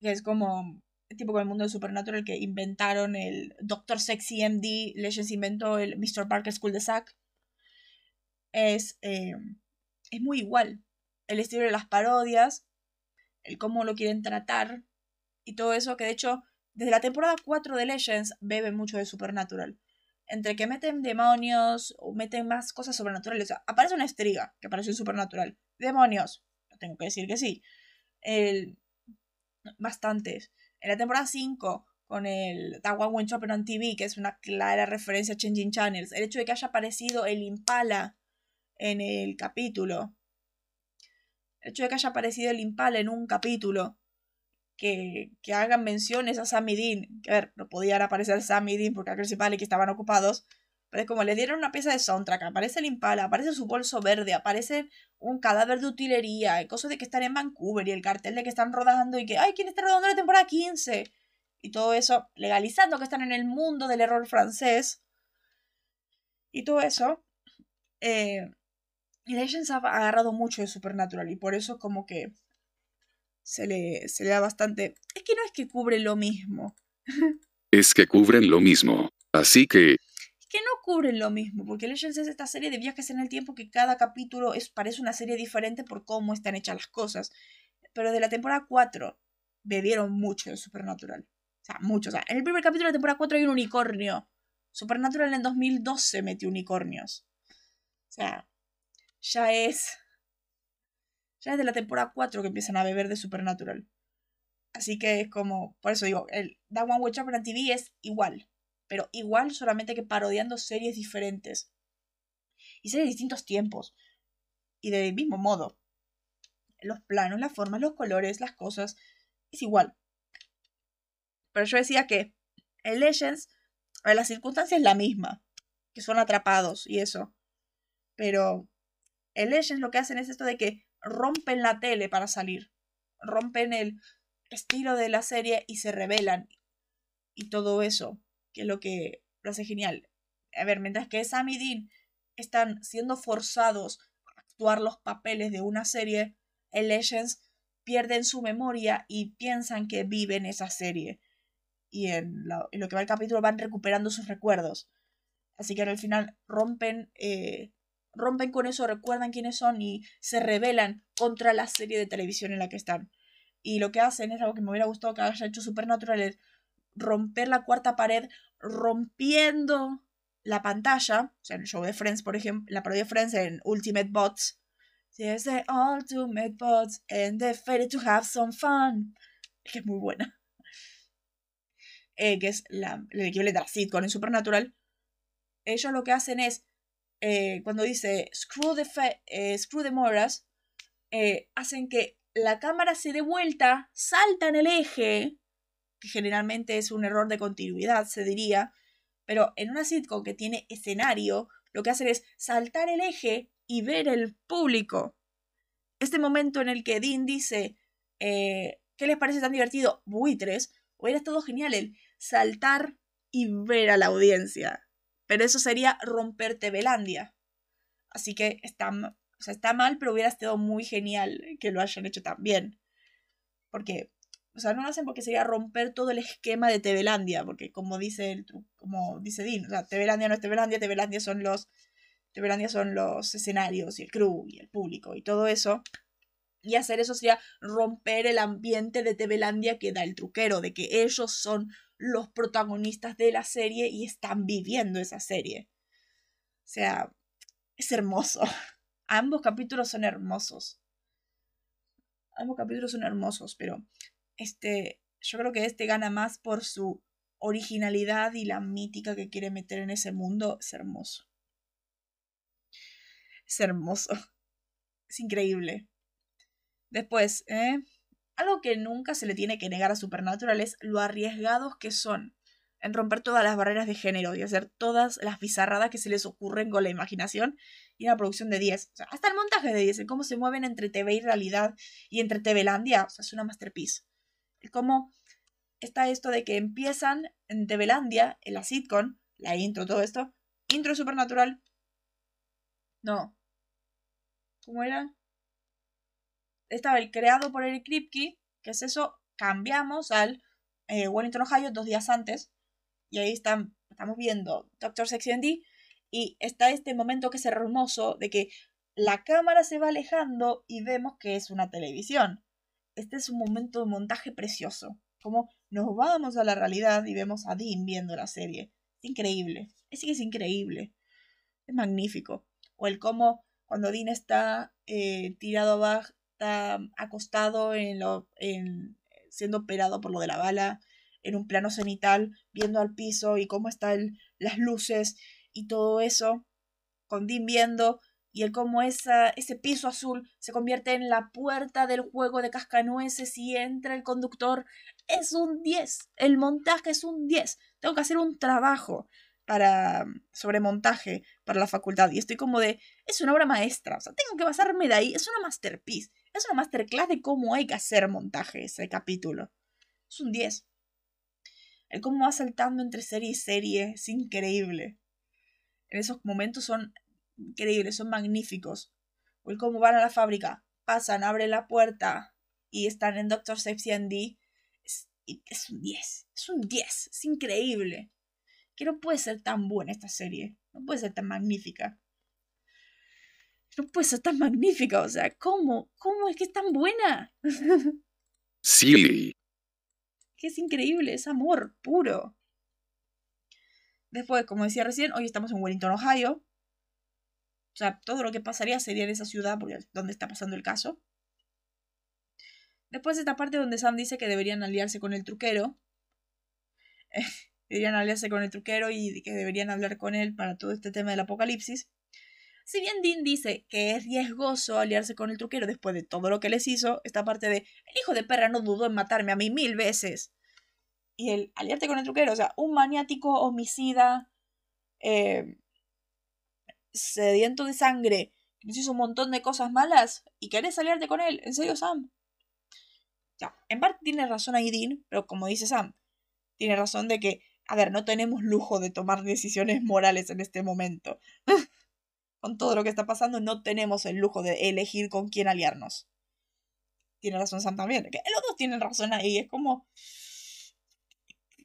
Que es como tipo con el mundo de Supernatural que inventaron el Doctor Sexy MD, Legends inventó el Mr. Parker School de Zack. Es, eh, es muy igual. El estilo de las parodias, el cómo lo quieren tratar y todo eso, que de hecho, desde la temporada 4 de Legends bebe mucho de Supernatural. Entre que meten demonios o meten más cosas sobrenaturales. aparece una estriga que aparece en Supernatural. Demonios. Tengo que decir que sí. El... Bastantes. En la temporada 5, con el That One Went on TV, que es una clara referencia a Changing Channels, el hecho de que haya aparecido el Impala en el capítulo, el hecho de que haya aparecido el Impala en un capítulo, que, que hagan menciones a Sammy Dean, que a ver, no podían aparecer Sammy Dean porque a Chris y que estaban ocupados, pero es como le dieron una pieza de soundtrack, aparece el Impala, aparece su bolso verde, aparece un cadáver de utilería, cosas de que están en Vancouver y el cartel de que están rodando y que, ay, ¿quién está rodando la temporada 15? Y todo eso, legalizando que están en el mundo del error francés. Y todo eso. Eh, Legends ha agarrado mucho de Supernatural y por eso como que se le, se le da bastante... Es que no es que cubre lo mismo. es que cubren lo mismo. Así que que no cubren lo mismo, porque Legends es esta serie de viajes en el tiempo que cada capítulo es, parece una serie diferente por cómo están hechas las cosas. Pero de la temporada 4 bebieron mucho de Supernatural. O sea, mucho. O sea, en el primer capítulo de la temporada 4 hay un unicornio. Supernatural en 2012 metió unicornios. O sea, ya es. Ya es de la temporada 4 que empiezan a beber de Supernatural. Así que es como. Por eso digo, el That One Watch Up TV es igual pero igual solamente que parodiando series diferentes. Y series de distintos tiempos. Y del mismo modo. Los planos, las formas, los colores, las cosas. Es igual. Pero yo decía que en Legends, la circunstancia es la misma. Que son atrapados y eso. Pero en Legends lo que hacen es esto de que rompen la tele para salir. Rompen el estilo de la serie y se revelan. Y todo eso que es lo que lo hace genial. A ver, mientras que Sam y Dean están siendo forzados a actuar los papeles de una serie, en Legends pierden su memoria y piensan que viven esa serie. Y en lo, que va el capítulo van recuperando sus recuerdos. Así que al final rompen, eh, rompen con eso, recuerdan quiénes son y se rebelan contra la serie de televisión en la que están. Y lo que hacen es algo que me hubiera gustado que haya hecho Supernatural, es romper la cuarta pared rompiendo la pantalla, o sea, en el show de Friends, por ejemplo, la parodia de Friends en Ultimate Bots, the Ultimate Bots and ready to have some fun, que es muy buena, eh, que es el equivalente a la sitcom en Supernatural, ellos lo que hacen es, eh, cuando dice screw the, eh, screw the moras, hacen que la cámara se dé vuelta, salta en el eje, que generalmente es un error de continuidad, se diría, pero en una sitcom que tiene escenario, lo que hacen es saltar el eje y ver el público. Este momento en el que Dean dice, eh, ¿qué les parece tan divertido? Buitres, hubiera estado genial el saltar y ver a la audiencia. Pero eso sería romper Tebelandia. Así que está, o sea, está mal, pero hubiera estado muy genial que lo hayan hecho también. Porque o sea, no lo hacen porque sería romper todo el esquema de Tevelandia, porque como dice el como dice Dean, o sea, Tevelandia no es Tevelandia, Tevelandia son los Tevelandia son los escenarios y el crew y el público y todo eso. Y hacer eso sería romper el ambiente de Tevelandia que da el truquero, de que ellos son los protagonistas de la serie y están viviendo esa serie. O sea, es hermoso. Ambos capítulos son hermosos. Ambos capítulos son hermosos, pero este, yo creo que este gana más por su originalidad y la mítica que quiere meter en ese mundo. Es hermoso. Es hermoso. Es increíble. Después, ¿eh? Algo que nunca se le tiene que negar a Supernatural es lo arriesgados que son en romper todas las barreras de género y hacer todas las bizarradas que se les ocurren con la imaginación y una producción de 10. O sea, hasta el montaje de 10, el cómo se mueven entre TV y realidad y entre TVlandia, o sea, es una masterpiece. El cómo está esto de que empiezan en TVlandia, en la sitcom, la intro, todo esto, intro supernatural. No. ¿Cómo era? Estaba el creado por Eric Kripke, que es eso, cambiamos al eh, Wellington, Ohio, dos días antes, y ahí estamos viendo Doctor Sexy D y está este momento que es hermoso de que la cámara se va alejando y vemos que es una televisión. Este es un momento de montaje precioso. Como nos vamos a la realidad y vemos a Dean viendo la serie. Es increíble. Es que es increíble. Es magnífico. O el cómo cuando Dean está eh, tirado abajo, está acostado en lo, en, siendo operado por lo de la bala en un plano cenital, viendo al piso y cómo están las luces y todo eso, con Dean viendo y el cómo esa, ese piso azul se convierte en la puerta del juego de cascanueces y entra el conductor, es un 10. El montaje es un 10. Tengo que hacer un trabajo para sobre montaje para la facultad y estoy como de es una obra maestra, o sea, tengo que basarme de ahí, es una masterpiece, es una masterclass de cómo hay que hacer montaje ese capítulo. Es un 10. El cómo va saltando entre serie y serie es increíble. En esos momentos son increíbles, son magníficos. O el cómo van a la fábrica, pasan, abren la puerta y están en Doctor Sepsi D. Es, es un 10, es un 10, es increíble. Que no puede ser tan buena esta serie, no puede ser tan magnífica. No puede ser tan magnífica, o sea, ¿cómo? ¿Cómo es que es tan buena? Sí que es increíble, es amor puro. Después, como decía recién, hoy estamos en Wellington, Ohio. O sea, todo lo que pasaría sería en esa ciudad, porque es donde está pasando el caso. Después esta parte donde Sam dice que deberían aliarse con el truquero. deberían aliarse con el truquero y que deberían hablar con él para todo este tema del apocalipsis. Si bien Dean dice que es riesgoso aliarse con el truquero después de todo lo que les hizo, esta parte de el hijo de perra no dudó en matarme a mí mil veces. Y el aliarte con el truquero, o sea, un maniático homicida, eh, sediento de sangre, que nos hizo un montón de cosas malas, y querés aliarte con él, ¿en serio, Sam? Ya, en parte tiene razón ahí Dean, pero como dice Sam, tiene razón de que, a ver, no tenemos lujo de tomar decisiones morales en este momento. con todo lo que está pasando, no tenemos el lujo de elegir con quién aliarnos. Tiene razón Sam también. Que los dos tienen razón ahí. Es como.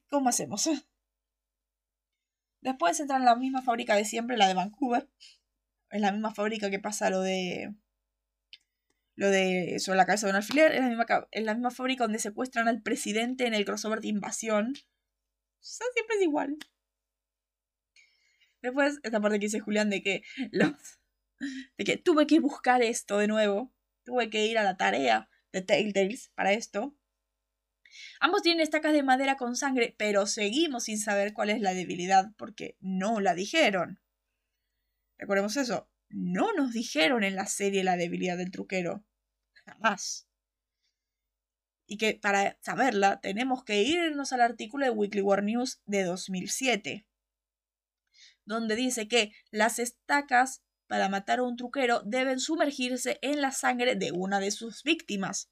¿Cómo hacemos? Después entran en la misma fábrica de siempre, la de Vancouver. Es la misma fábrica que pasa lo de. Lo de. sobre la cabeza de un alfiler. Es la misma, es la misma fábrica donde secuestran al presidente en el crossover de invasión. Siempre es igual. Después, esta parte que dice Julián de que los. de que tuve que buscar esto de nuevo. Tuve que ir a la tarea de Telltales para esto. Ambos tienen estacas de madera con sangre, pero seguimos sin saber cuál es la debilidad porque no la dijeron. Recordemos eso. No nos dijeron en la serie la debilidad del truquero. Jamás. Y que para saberla tenemos que irnos al artículo de Weekly War News de 2007 donde dice que las estacas para matar a un truquero deben sumergirse en la sangre de una de sus víctimas.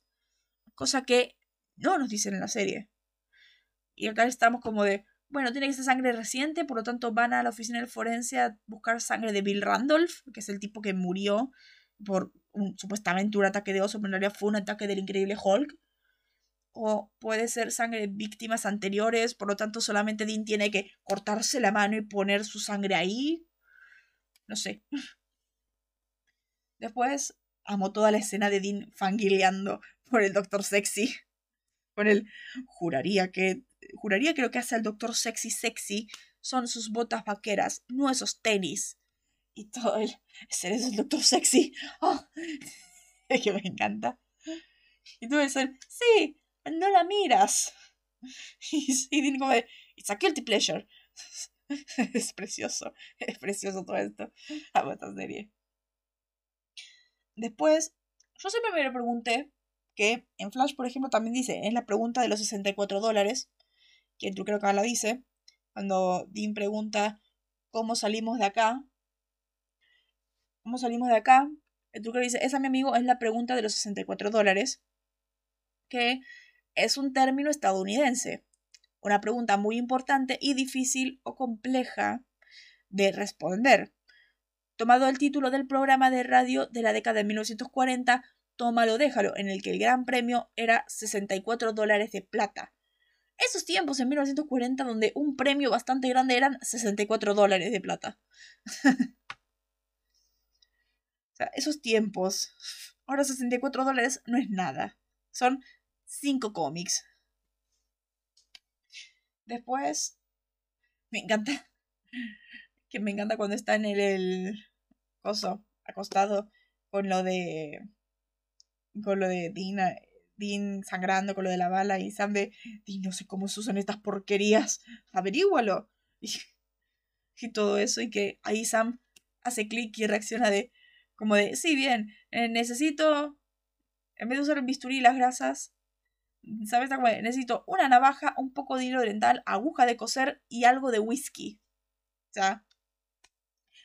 Cosa que no nos dicen en la serie. Y acá estamos como de, bueno, tiene que ser sangre reciente, por lo tanto van a la oficina del forense a buscar sangre de Bill Randolph, que es el tipo que murió por supuestamente un ataque de oso, pero en realidad fue un ataque del increíble Hulk o puede ser sangre de víctimas anteriores, por lo tanto solamente Dean tiene que cortarse la mano y poner su sangre ahí. No sé. Después amo toda la escena de Dean fanguileando por el Doctor Sexy. Con el juraría que juraría que lo que hace al Doctor Sexy Sexy son sus botas vaqueras, no esos tenis. Y todo el es el Doctor Sexy. Oh, es que me encanta. Y tú ves sí, no la miras. Y, digo como it's a guilty pleasure. es precioso, es precioso todo esto. Amo esta serie. Después, yo siempre me pregunté que en Flash, por ejemplo, también dice, en la pregunta de los 64 dólares, que tú creo que la dice, Cuando Dean pregunta cómo salimos de acá. ¿Cómo salimos de acá? El truco dice, esa mi amigo es la pregunta de los 64 dólares, que es un término estadounidense. Una pregunta muy importante y difícil o compleja de responder. Tomado el título del programa de radio de la década de 1940, Tómalo, déjalo, en el que el gran premio era 64 dólares de plata. Esos tiempos en 1940 donde un premio bastante grande eran 64 dólares de plata. esos tiempos. Ahora 64 dólares no es nada. Son 5 cómics. Después, me encanta. Que me encanta cuando está en el, coso, acostado, con lo de. Con lo de Dina, Dean sangrando con lo de la bala y Sam de, Dean, no sé cómo se usan estas porquerías, averígualo. Y, y todo eso, y que ahí Sam hace clic y reacciona de, como de, sí, bien, eh, necesito, en vez de usar el bisturí y las grasas, ¿sabes? Necesito una navaja, un poco de hilo dental, aguja de coser y algo de whisky. O sea,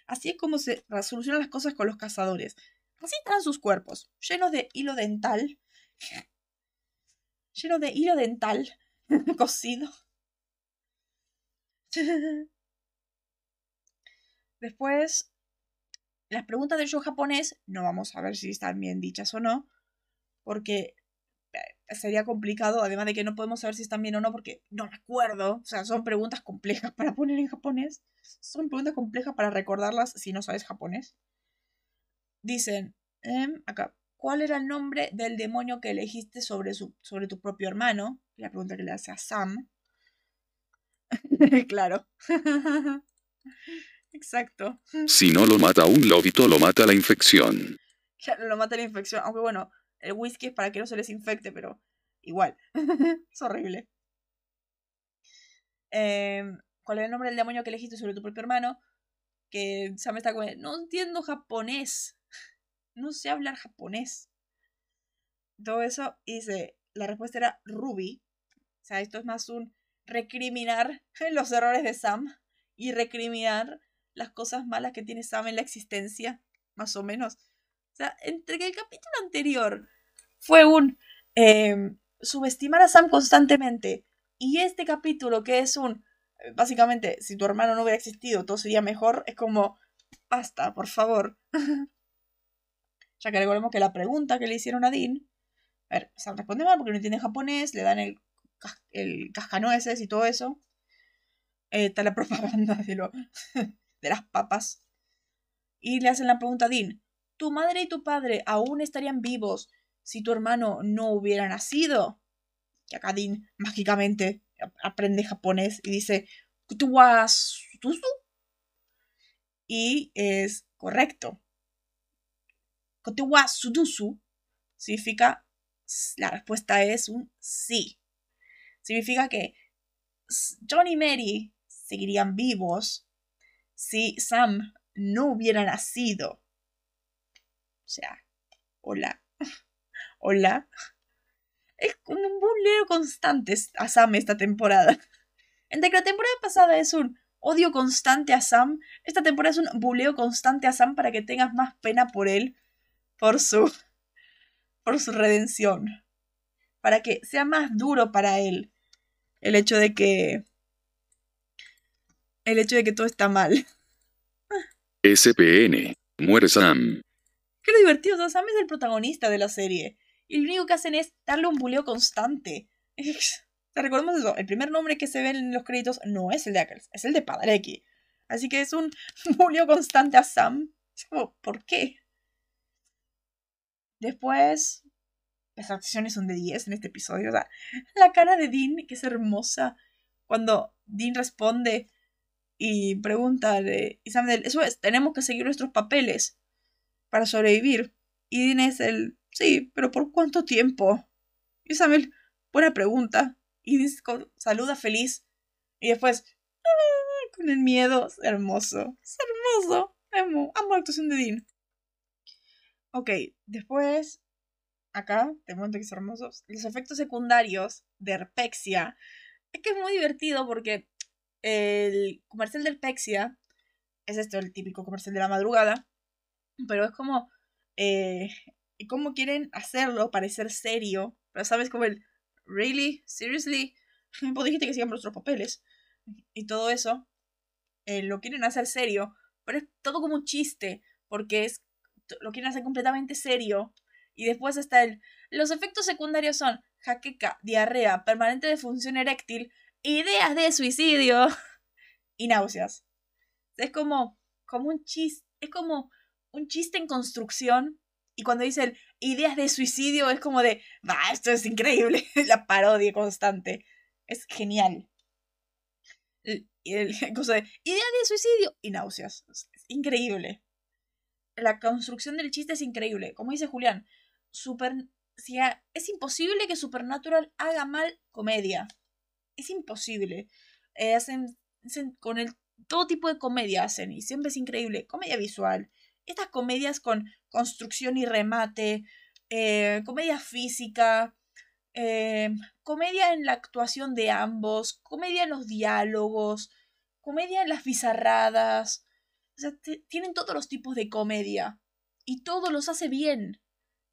así es como se solucionan las cosas con los cazadores. Así están sus cuerpos, llenos de hilo dental, lleno de hilo dental cocido. Después, las preguntas del show japonés, no vamos a ver si están bien dichas o no, porque sería complicado, además de que no podemos saber si están bien o no, porque no me acuerdo. O sea, son preguntas complejas para poner en japonés. Son preguntas complejas para recordarlas si no sabes japonés. Dicen, em, acá, ¿Cuál era el nombre del demonio que elegiste sobre, su, sobre tu propio hermano? La pregunta que le hace a Sam. claro. Exacto. Si no lo mata un lobito, lo mata la infección. Claro, lo mata la infección. Aunque bueno, el whisky es para que no se les infecte, pero igual. es horrible. Em, ¿Cuál era el nombre del demonio que elegiste sobre tu propio hermano? Que Sam está con... No entiendo japonés no sé hablar japonés. Todo eso, y dice, la respuesta era Ruby. O sea, esto es más un recriminar los errores de Sam y recriminar las cosas malas que tiene Sam en la existencia, más o menos. O sea, entre que el capítulo anterior fue un em, subestimar a Sam constantemente y este capítulo que es un, básicamente, si tu hermano no hubiera existido, todo sería mejor, es como, basta, por favor. ya que recordemos que la pregunta que le hicieron a Dean, a ver, se responde mal porque no entiende japonés, le dan el, el cascanueces y todo eso. Eh, está la propaganda de, lo, de las papas. Y le hacen la pregunta a Dean, ¿tu madre y tu padre aún estarían vivos si tu hermano no hubiera nacido? Y acá Dean mágicamente aprende japonés y dice, y es correcto. Kotewa Sudusu significa, la respuesta es un sí. Significa que John y Mary seguirían vivos si Sam no hubiera nacido. O sea, hola. Hola. Es un buleo constante a Sam esta temporada. Entre que la temporada pasada es un odio constante a Sam, esta temporada es un buleo constante a Sam para que tengas más pena por él por su, por su redención. Para que sea más duro para él el hecho de que. El hecho de que todo está mal. SPN. Muere Sam. Qué divertido. Sam es el protagonista de la serie. Y lo único que hacen es darle un buleo constante. Te recordemos eso. El primer nombre que se ve en los créditos no es el de Ackles, es el de Padareki. Así que es un buleo constante a Sam. ¿Por qué? Después, las actuaciones son de 10 en este episodio. O sea, la cara de Dean, que es hermosa, cuando Dean responde y pregunta de Samuel, eso es, tenemos que seguir nuestros papeles para sobrevivir. Y Dean es el, sí, pero ¿por cuánto tiempo? Y Samuel, buena pregunta. Y Dean saluda feliz. Y después, ¡ah! con el miedo, es hermoso, es hermoso. Amo, amo la actuación de Dean. Ok, después, acá, te momento que es hermosos, los efectos secundarios de herpexia. Es que es muy divertido porque el comercial del Pexia es esto, el típico comercial de la madrugada, pero es como, eh, cómo quieren hacerlo parecer serio, pero sabes como el, really, seriously, vos dijiste que sigan nuestros papeles y todo eso, eh, lo quieren hacer serio, pero es todo como un chiste, porque es, lo quieren hacer completamente serio, y después está el, los efectos secundarios son jaqueca, diarrea, permanente de función eréctil, ideas de suicidio y náuseas. Es como, como un chiste, es como un chiste en construcción. Y cuando dicen ideas de suicidio es como de, va, esto es increíble, la parodia constante. Es genial. Y el, cosa de ideas de suicidio y náuseas. Increíble. La construcción del chiste es increíble. Como dice Julián, super, es imposible que Supernatural haga mal comedia. Es imposible. Eh, hacen, con el todo tipo de comedia hacen y siempre es increíble. Comedia visual. Estas comedias con construcción y remate. Eh, comedia física. Eh, comedia en la actuación de ambos. Comedia en los diálogos. Comedia en las bizarradas. O sea, tienen todos los tipos de comedia. Y todo los hace bien.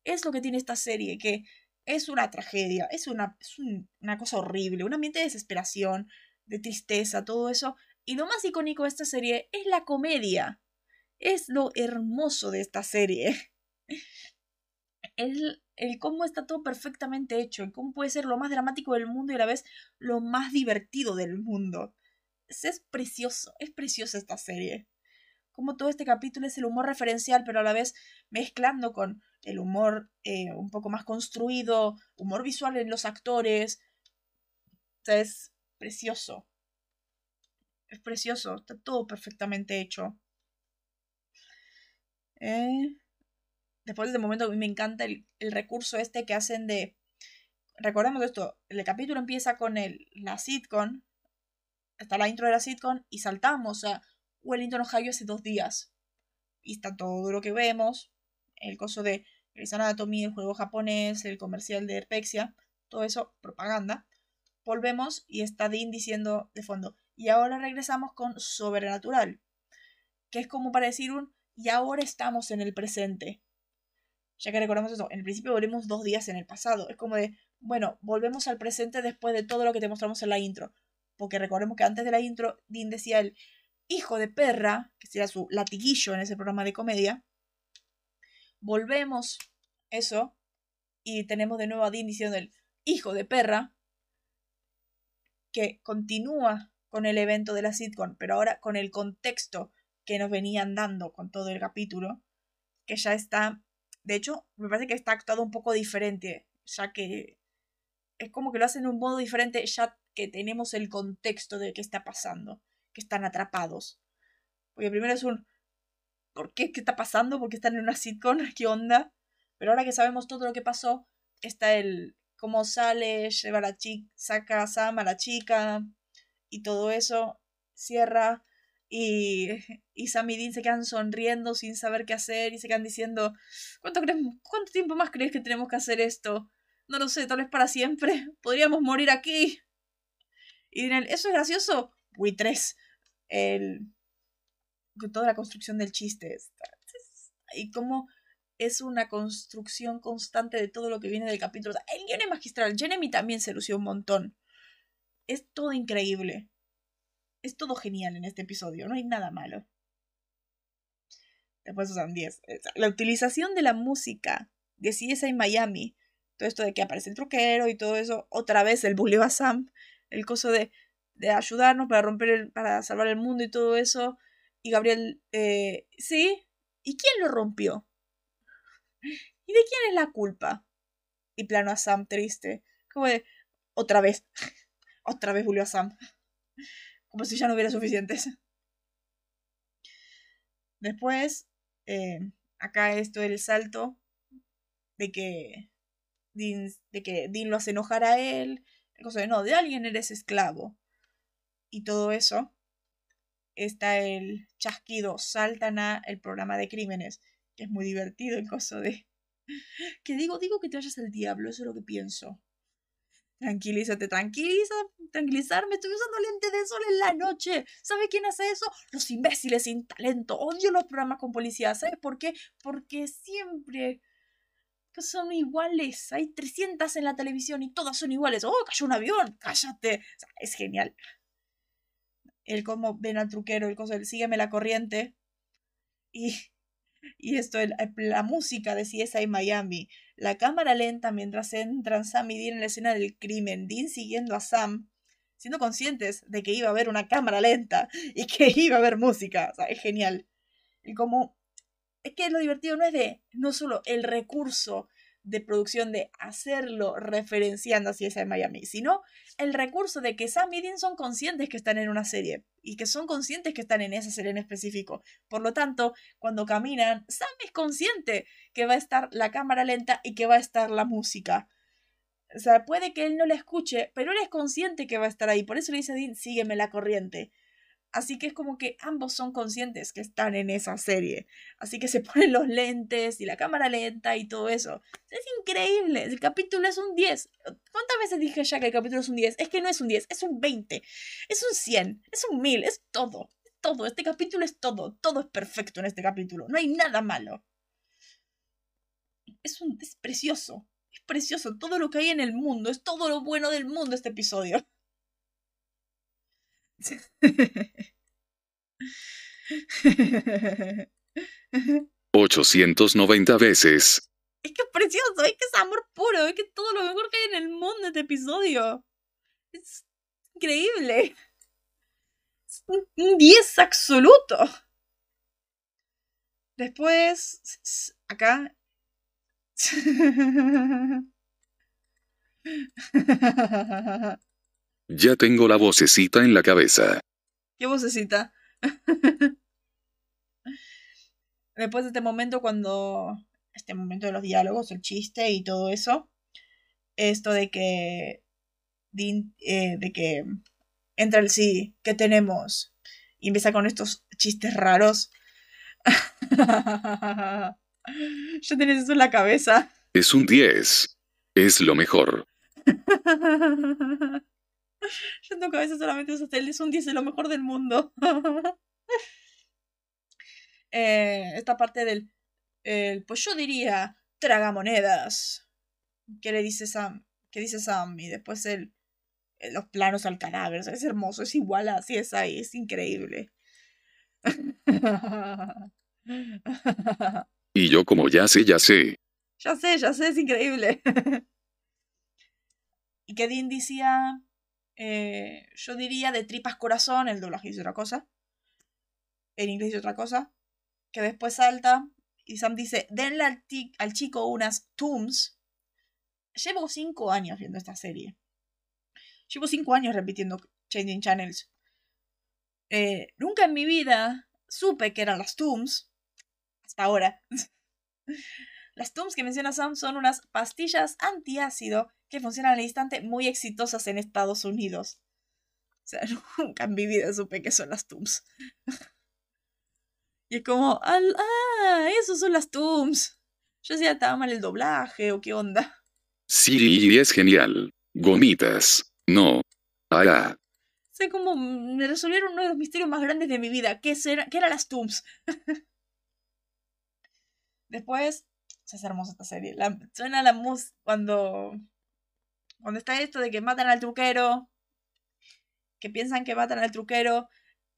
Es lo que tiene esta serie, que es una tragedia, es una, es una cosa horrible, un ambiente de desesperación, de tristeza, todo eso. Y lo más icónico de esta serie es la comedia. Es lo hermoso de esta serie. El, el cómo está todo perfectamente hecho, el cómo puede ser lo más dramático del mundo y a la vez lo más divertido del mundo. Es, precioso, es preciosa esta serie. Como todo este capítulo es el humor referencial, pero a la vez mezclando con el humor eh, un poco más construido, humor visual en los actores. es precioso. Es precioso, está todo perfectamente hecho. Eh, después de ese momento a mí me encanta el, recurso este que hacen de... Recordemos esto, el capítulo empieza con el, la sitcom, está la intro de la sitcom y saltamos a Wellington, Ohio hace dos días. Y está todo lo que vemos, el coso de Grey's Anatomy, el juego japonés, el comercial de Herpexia, todo eso, propaganda. Volvemos y está Dean diciendo de fondo, y ahora regresamos con Sobrenatural, que es como para decir un, y ahora estamos en el presente. Ya que recordamos eso, en el principio volvemos dos días en el pasado. Es como de, bueno, volvemos al presente después de todo lo que te mostramos en la intro. Porque recordemos que antes de la intro, Dean decía el hijo de perra, que sería su latiguillo en ese programa de comedia, volvemos eso y tenemos de nuevo a Dean diciendo el hijo de perra, que continúa con el evento de la sitcom, pero ahora con el contexto que nos venían dando con todo el capítulo, que ya está, de hecho, me parece que está actuado un poco diferente, ya que es como que lo hacen de un modo diferente, ya que tenemos el contexto de qué está pasando, que están atrapados. Porque primero es un, ¿por qué? ¿Qué está pasando? ¿Por qué están en una sitcom? ¿Qué onda? Pero ahora que sabemos todo lo que pasó, está el cómo sale, lleva a la chica, saca a Sam a la chica y todo eso, cierra y, y Sam y Dean se quedan sonriendo sin saber qué hacer y se quedan diciendo, ¿cuánto, crees, ¿cuánto tiempo más crees que tenemos que hacer esto? No lo sé, tal vez para siempre. Podríamos morir aquí. Y ¿eso es gracioso? Uy, tres. El, toda la construcción del chiste. Y cómo es una construcción constante de todo lo que viene del capítulo. El guion es magistral. Jeremy también se lució un montón. Es todo increíble. Es todo genial en este episodio. No hay nada malo. Después usan 10. La utilización de la música de CSI Miami. Todo esto de que aparece el truquero y todo eso. Otra vez el bully a Sam. El coso de, de ayudarnos para romper para salvar el mundo y todo eso. Y Gabriel, eh, sí. ¿Y quién lo rompió? ¿Y de quién es la culpa? Y plano a Sam triste. Como de, otra vez. otra vez volvió a Sam. Como si ya no hubiera suficientes. Después, eh, acá esto el salto de que Dean, de que lo hace enojar a él. Cosa de, no, de alguien eres esclavo. Y todo eso está el chasquido, saltan a el programa de crímenes, que es muy divertido el coso de... Que digo, digo que te vayas al diablo, eso es lo que pienso. Tranquilízate, tranquiliza, tranquilizarme. Estoy usando lente de sol en la noche. ¿Sabe quién hace eso? Los imbéciles sin talento. Odio los programas con policía. ¿Sabes por qué? Porque siempre son iguales. Hay 300 en la televisión y todas son iguales. ¡Oh, cayó un avión! ¡Cállate! es genial. El cómo ven al truquero, el cosa, el sígueme la corriente. Y, y esto, la música de CSI Miami. La cámara lenta mientras entran Sam y Dean en la escena del crimen. Dean siguiendo a Sam, siendo conscientes de que iba a haber una cámara lenta y que iba a haber música. O sea, es genial. Y como. Es que lo divertido no es de. No solo el recurso de producción de hacerlo referenciando a CSI Miami, sino el recurso de que Sam y Dean son conscientes que están en una serie y que son conscientes que están en esa serie en específico. Por lo tanto, cuando caminan, Sam es consciente que va a estar la cámara lenta y que va a estar la música. O sea, puede que él no la escuche, pero él es consciente que va a estar ahí. Por eso le dice Dean, sígueme la corriente. Así que es como que ambos son conscientes que están en esa serie. Así que se ponen los lentes y la cámara lenta y todo eso. Es increíble. El capítulo es un 10. ¿Cuántas veces dije ya que el capítulo es un 10? Es que no es un 10, es un 20. Es un 100. Es un 1000. Es todo. Es todo. Este capítulo es todo. Todo es perfecto en este capítulo. No hay nada malo. Es, un, es precioso. Es precioso. Todo lo que hay en el mundo. Es todo lo bueno del mundo este episodio. 890 veces. Es que precioso, es que amor puro, es que todo lo mejor que hay en el mundo este episodio. Increíble. Un 10 absoluto. Después, acá. Ya tengo la vocecita en la cabeza. ¿Qué vocecita? Después de este momento, cuando. Este momento de los diálogos, el chiste y todo eso. Esto de que. Eh, de que. Entra el sí, ¿qué tenemos? Y empieza con estos chistes raros. ya tenés eso en la cabeza. Es un 10. Es lo mejor. Yo tengo cabeza solamente esos es un 10 de lo mejor del mundo. Eh, esta parte del. pues yo diría. Tragamonedas. ¿Qué le dice Sam? ¿Qué dice Sam? Y después el. los planos al cadáver. es hermoso. Es igual a así es ahí. Es increíble. y yo, como ya sé, ya sé. Ya sé, ya sé, es increíble. y que Dean decía eh, yo diría de tripas corazón, el doblaje dice otra cosa. En inglés dice otra cosa. Que después salta y Sam dice, denle al, chico unas Tooms. Llevo cinco años viendo esta serie. Llevo cinco años repitiendo Changing Channels. Eh, nunca en mi vida supe que eran las Tooms. Hasta ahora. las Tooms que menciona Sam son unas pastillas antiácido que funcionan al instante muy exitosas en Estados Unidos. O sea, nunca en mi vida supe que son las Tooms. y es como, ah, esos son las Tooms. Yo decía, estaba mal el doblaje o qué onda. Sí, es genial. Gomitas. No. Ah. Sé como me resolvieron uno de los misterios más grandes de mi vida. ¿Qué, será, qué eran las Tooms? Después, es hermosa esta serie. suena la mus cuando cuando está esto de que matan al truquero, que piensan que matan al truquero,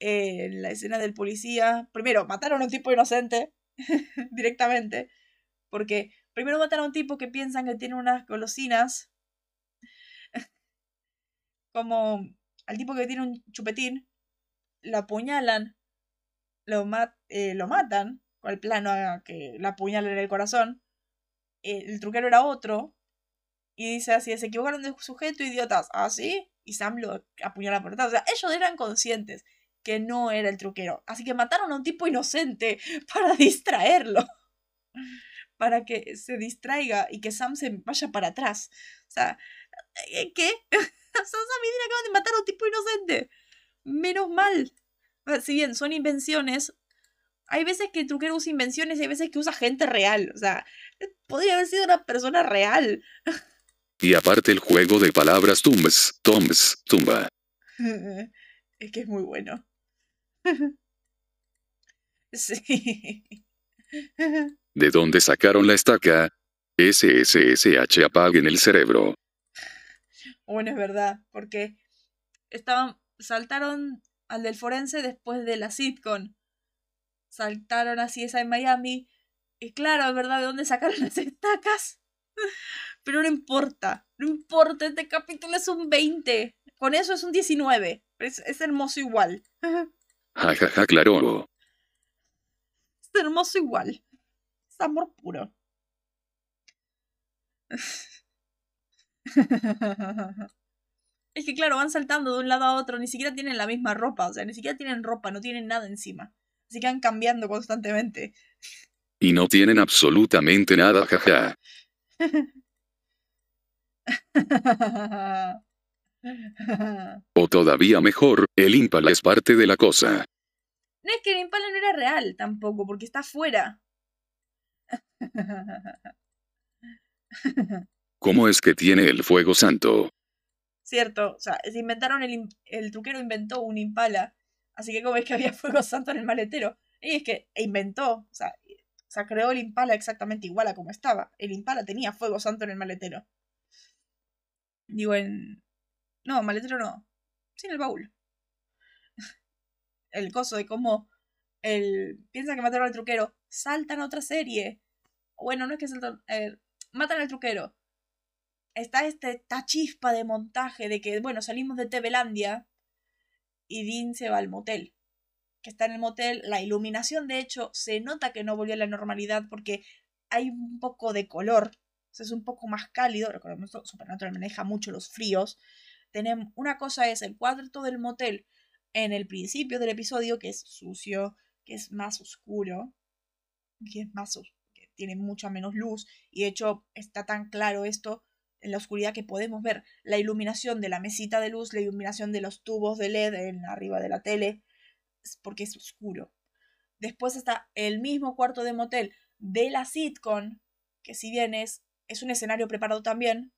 eh, la escena del policía. Primero, mataron a un tipo inocente directamente. Porque primero matan a un tipo que piensan que tiene unas golosinas. como al tipo que tiene un chupetín. Lo apuñalan. Lo, eh, lo matan. Con el plano que la apuñalan en el corazón. El truquero era otro. Y dice así, se equivocaron de sujeto, idiotas. ¿Ah, sí? Y Sam lo apuñala por detrás. O sea, ellos eran conscientes que no era el truquero. Así que mataron a un tipo inocente para distraerlo. Para que se distraiga y que Sam se vaya para atrás. O sea, eh, ¿qué? Sam y Dean acaban de matar a un tipo inocente. Menos mal. Si bien son invenciones, hay veces que el truquero usa invenciones y hay veces que usa gente real. O sea, podría haber sido una persona real. Y aparte el juego de palabras tumbs, tombs, tumba. es que es muy bueno. sí. ¿De dónde sacaron la estaca? SSSH apaguen el cerebro. Bueno, es verdad, porque estaban, saltaron al del forense después de la sitcom. Saltaron así esa en Miami. Y claro, es verdad, ¿de dónde sacaron las estacas? Pero no importa, no importa, este capítulo es un 20. Con eso es un 19. Es, es hermoso igual. Ja, ja, ja, claro. Es hermoso igual. Es amor puro. Es que claro, van saltando de un lado a otro, ni siquiera tienen la misma ropa, o sea, ni siquiera tienen ropa, no tienen nada encima. Así que van cambiando constantemente. Y no tienen absolutamente nada, jaja. o todavía mejor, el Impala es parte de la cosa. No es que el Impala no era real tampoco, porque está afuera. ¿Cómo es que tiene el fuego santo? Cierto, o sea, se inventaron el, el truquero inventó un Impala, así que como es que había fuego santo en el maletero. Y es que inventó, o sea, o sea, creó el Impala exactamente igual a como estaba. El Impala tenía fuego santo en el maletero. Digo, en... No, maletero no. Sí, en el baúl. El coso de cómo el... piensa que mataron al truquero. Saltan a otra serie. Bueno, no es que saltan... Eh, matan al truquero. Está este, esta chispa de montaje de que, bueno, salimos de Tevelandia y Dean se va al motel. Que está en el motel, la iluminación de hecho se nota que no volvió a la normalidad porque hay un poco de color, es un poco más cálido, recordemos Supernatural maneja mucho los fríos. Tenemos, una cosa es el cuarto del motel en el principio del episodio, que es sucio, que es más oscuro, que es más que tiene mucha menos luz, y de hecho está tan claro esto en la oscuridad que podemos ver la iluminación de la mesita de luz, la iluminación de los tubos de LED en arriba de la tele, porque es oscuro. Después está el mismo cuarto de motel de la sitcom, que si bien es, es un escenario preparado también,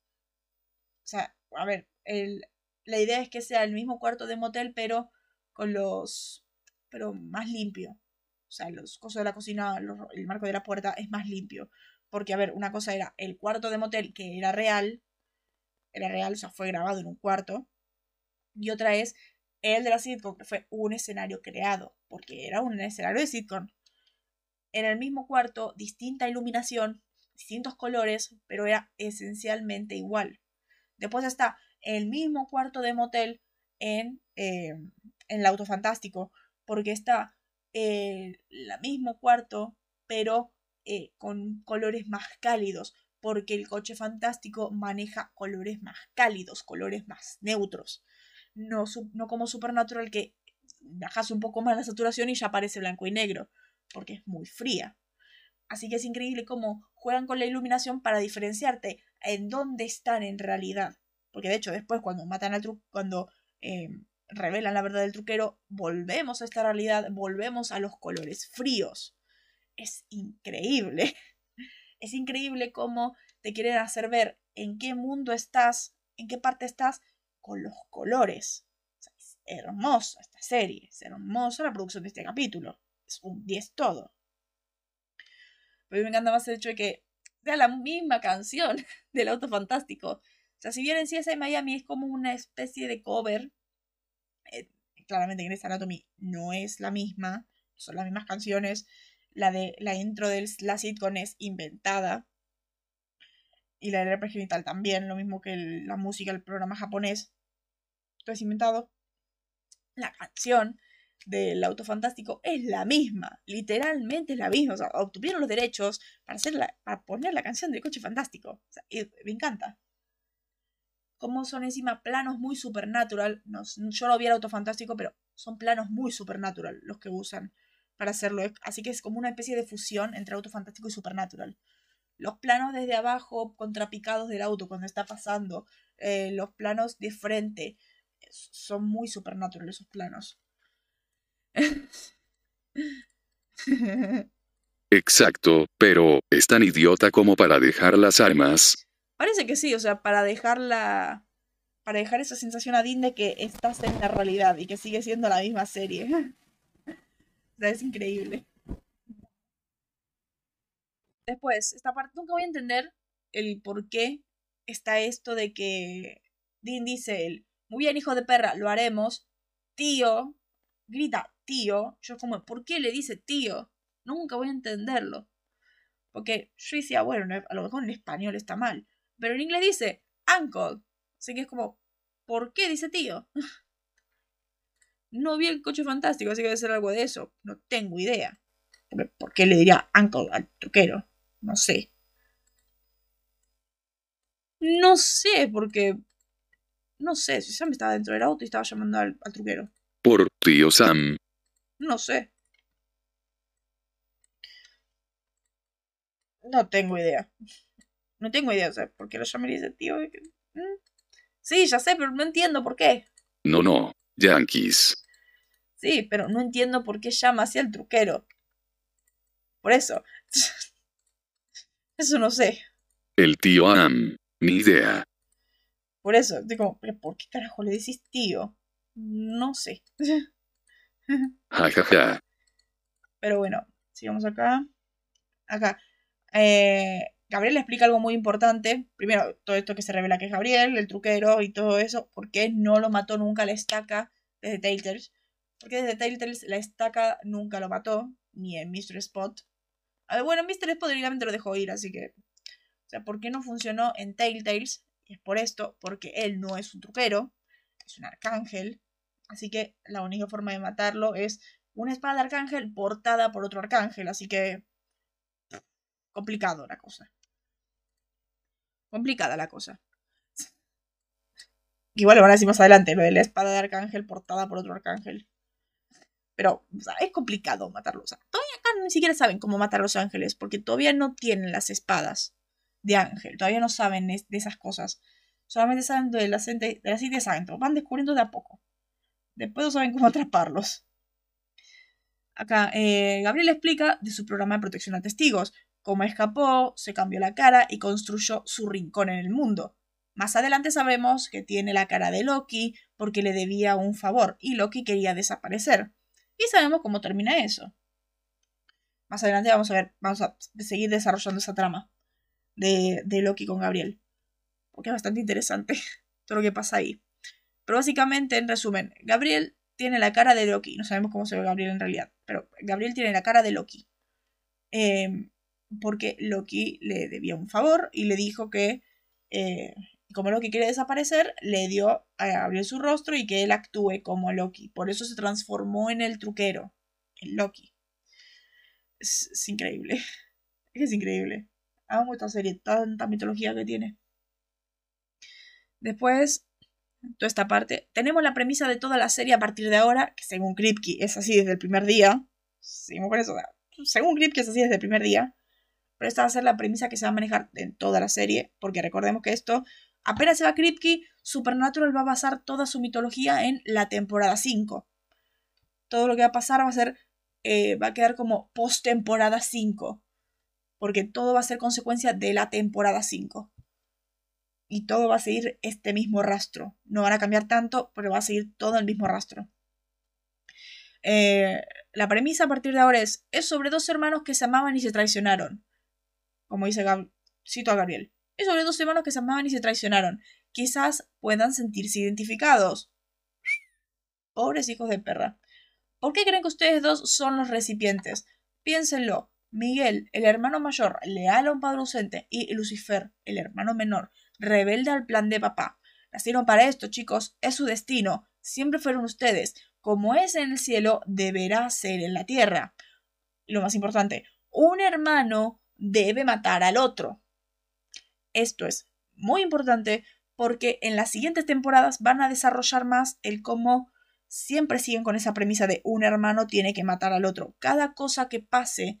o sea, a ver, el, la idea es que sea el mismo cuarto de motel, pero con los, pero más limpio. O sea, los cosas de la cocina, el marco de la puerta es más limpio. Porque, a ver, una cosa era el cuarto de motel, que era real, era real, o sea, fue grabado en un cuarto. Y otra es el de la sitcom, que fue un escenario creado, porque era un escenario de sitcom. En el mismo cuarto, distinta iluminación, distintos colores, pero era esencialmente igual. Después está el mismo cuarto de motel en, eh, en el Auto Fantástico, porque está el mismo cuarto, pero eh, con colores más cálidos, porque el coche fantástico maneja colores más cálidos, colores más neutros. No, como Supernatural que bajas un poco más la saturación y ya aparece blanco y negro, porque es muy fría. Así que es increíble cómo juegan con la iluminación para diferenciarte en dónde están en realidad. Porque de hecho después cuando matan al truco, cuando eh, revelan la verdad del truquero, volvemos a esta realidad, volvemos a los colores fríos es increíble. Es increíble cómo te quieren hacer ver en qué mundo estás, en qué parte estás, con los colores. es hermosa esta serie, es hermosa la producción de este capítulo. Es un 10 todo. Pero a mí me encanta más el hecho de que sea la misma canción del auto fantástico. O sea, si bien en CSI Miami es como una especie de cover, eh, claramente en esta Anatomy no es la misma, son las mismas canciones, la de la intro de la sitcom es inventada. Y la del genital también, lo mismo que la música del programa japonés. Todo es inventado. La canción del auto fantástico es la misma, literalmente es la misma. O sea, obtuvieron los derechos para, hacer para poner la canción del coche fantástico. Sea, me encanta. Como son encima planos muy supernatural. No, yo no vi el auto fantástico, pero son planos muy supernatural los que usan para hacerlo. Así que es como una especie de fusión entre auto fantástico y supernatural. Los planos desde abajo, contrapicados del auto cuando está pasando, eh, los planos de frente, son muy supernatural esos planos. Exacto, pero es tan idiota como para dejar las armas. Parece que sí, o sea, para dejarla. Para dejar esa sensación a Dean de que estás en la realidad y que sigue siendo la misma serie. sea, es increíble. Después, esta parte nunca voy a entender el por qué está esto de que Dean dice él, muy bien hijo de perra, lo haremos, tío, grita tío, yo como, ¿por qué le dice tío? Nunca voy a entenderlo. Porque yo decía, bueno, a lo mejor en español está mal, pero en inglés dice uncle, así que es como, ¿por qué dice tío? no vi el coche fantástico, así que debe ser algo de eso, no tengo idea. ¿Por qué le diría uncle al truquero? No sé. No sé, porque. No sé, si Sam estaba dentro del auto y estaba llamando al, truquero. Por tío Sam. No sé. No tengo idea. No tengo idea, o sea, ¿por qué lo llamaría ese tío? Mm. Sí, ya sé, pero no entiendo por qué. No, no, Yankees. Sí, pero no entiendo por qué llama así al truquero. Por eso. Eso no sé. El tío Am. Ni idea. Por eso, digo, ¿pero por qué carajo le decís tío? No sé. Ja, ja, ja. Pero bueno, sigamos acá. Acá. Eh, Gabriel le explica algo muy importante. Primero, todo esto que se revela que es Gabriel, el truquero y todo eso. ¿Por qué no lo mató nunca la estaca desde Telltales? Porque desde Telltales la estaca nunca lo mató, ni en Mr. Spot. A ver, bueno, Mr. Spot directamente lo dejó ir, así que o sea, ¿por qué no funcionó en Telltales? Y es por esto, porque él no es un truquero, es un arcángel. Así que la única forma de matarlo es una espada de arcángel portada por otro arcángel. Así que... Complicado la cosa. Complicada la cosa. Igual lo van a decir más adelante, lo de la espada de arcángel portada por otro arcángel. Pero es complicado matarlos. Todavía acá ni siquiera saben cómo matar a los ángeles, porque todavía no tienen las espadas de Ángel. Todavía no saben de esas cosas. Solamente saben de la, de la City de Van descubriendo de a poco. Después no saben cómo atraparlos. Acá, eh, Gabriel explica de su programa de protección a testigos, cómo escapó, se cambió la cara y construyó su rincón en el mundo. Más adelante sabemos que tiene la cara de Loki porque le debía un favor y Loki quería desaparecer. Y sabemos cómo termina eso. Más adelante vamos a ver, vamos a seguir desarrollando esa trama de, Loki con Gabriel. Porque es bastante interesante todo lo que pasa ahí. Pero básicamente, en resumen, Gabriel tiene la cara de Loki. No sabemos cómo se ve Gabriel en realidad. Pero Gabriel tiene la cara de Loki. Em, porque Loki le debía un favor y le dijo que, eh, como Loki quiere desaparecer, le dio a Gabriel su rostro y que él actúe como Loki. Por eso se transformó en el truquero, en Loki. Es, es increíble. Es increíble. Amo esta serie, tanta mitología que tiene. Después, toda esta parte, tenemos la premisa de toda la serie a partir de ahora, que según Kripke es así desde el primer día. Seguimos con eso. Según Kripke es así desde el primer día. Pero esta va a ser la premisa que se va a manejar en toda la serie, porque recordemos que esto, apenas se va Kripke, Supernatural va a basar toda su mitología en la temporada 5. Todo lo que va a pasar va a ser, eh, va a quedar como post temporada 5 porque todo va a ser consecuencia de la temporada 5. Y todo va a seguir este mismo rastro. No van a cambiar tanto, pero va a seguir todo el mismo rastro. Eh, la premisa a partir de ahora es, es sobre dos hermanos que se amaban y se traicionaron. Como dice Gab a Gabriel. Es sobre dos hermanos que se amaban y se traicionaron. Quizás puedan sentirse identificados. Pobres hijos de perra. ¿Por qué creen que ustedes dos son los recipientes? Piénsenlo. Miguel, el hermano mayor, leal a un padre ausente, y Lucifer, el hermano menor, rebelde al plan de papá. Nacieron para esto, chicos, es su destino. Siempre fueron ustedes. Como es en el cielo, deberá ser en la tierra. Lo más importante, un hermano debe matar al otro. Esto es muy importante porque en las siguientes temporadas van a desarrollar más el cómo siempre siguen con esa premisa de un hermano tiene que matar al otro. Cada cosa que pase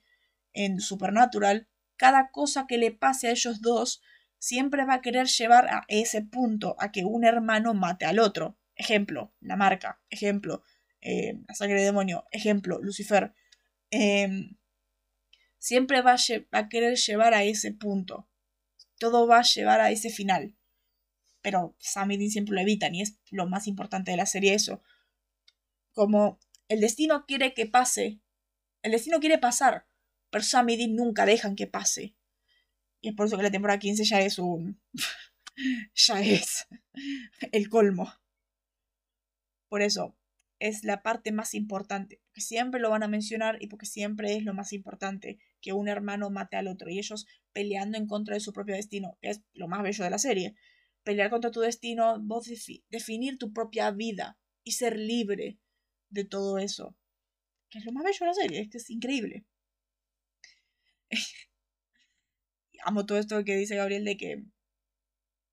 en Supernatural, cada cosa que le pase a ellos dos siempre va a querer llevar a ese punto, a que un hermano mate al otro. Ejemplo, la marca. Ejemplo, eh, la sangre de demonio. Ejemplo, Lucifer. Em, siempre va a, a, querer llevar a ese punto. Todo va a llevar a ese final. Pero Sam y Dean siempre lo evitan y es lo más importante de la serie eso. Como el destino quiere que pase, el destino quiere pasar, pero Sam y Dean nunca dejan que pase. Y es por eso que la temporada 15 ya es un... ya es el colmo. Por eso, es la parte más importante, porque siempre lo van a mencionar y porque siempre es lo más importante, que un hermano mate al otro y ellos peleando en contra de su propio destino, que es lo más bello de la serie. Pelear contra tu destino, vos definir tu propia vida y ser libre de todo eso, que es lo más bello de la serie, es que es increíble. Amo todo esto que dice Gabriel de que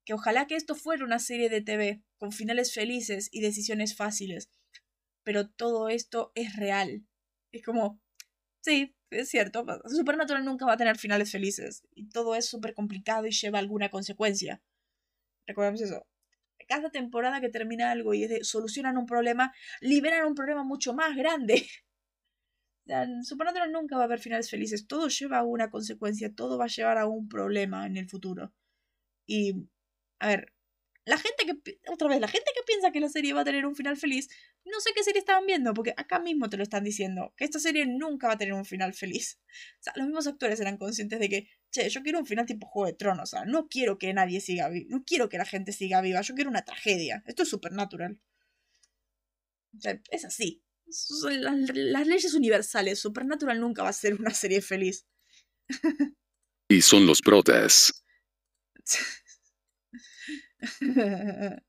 que ojalá que esto fuera una serie de TV con finales felices y decisiones fáciles, pero todo esto es real. Es como, sí, es cierto, Supernatural nunca va a tener finales felices y todo es súper complicado y lleva alguna consecuencia. Recordemos eso. Cada temporada que termina algo y solucionan un problema, liberan un problema mucho más grande. Supernatural nunca va a haber finales felices. Todo lleva a una consecuencia, todo va a llevar a un problema en el futuro. Y, a ver, la gente que, otra vez, la gente que piensa que la serie va a tener un final feliz, no sé qué serie estaban viendo, porque acá mismo te lo están diciendo, que esta serie nunca va a tener un final feliz. O sea, los mismos actores eran conscientes de que, che, yo quiero un final tipo Juego de Tronos, o sea, no quiero que nadie siga vivo, no quiero que la gente siga viva, yo quiero una tragedia. Esto es supernatural. O sea, es así. Son las, las leyes universales. Supernatural nunca va a ser una serie feliz. y son los protas.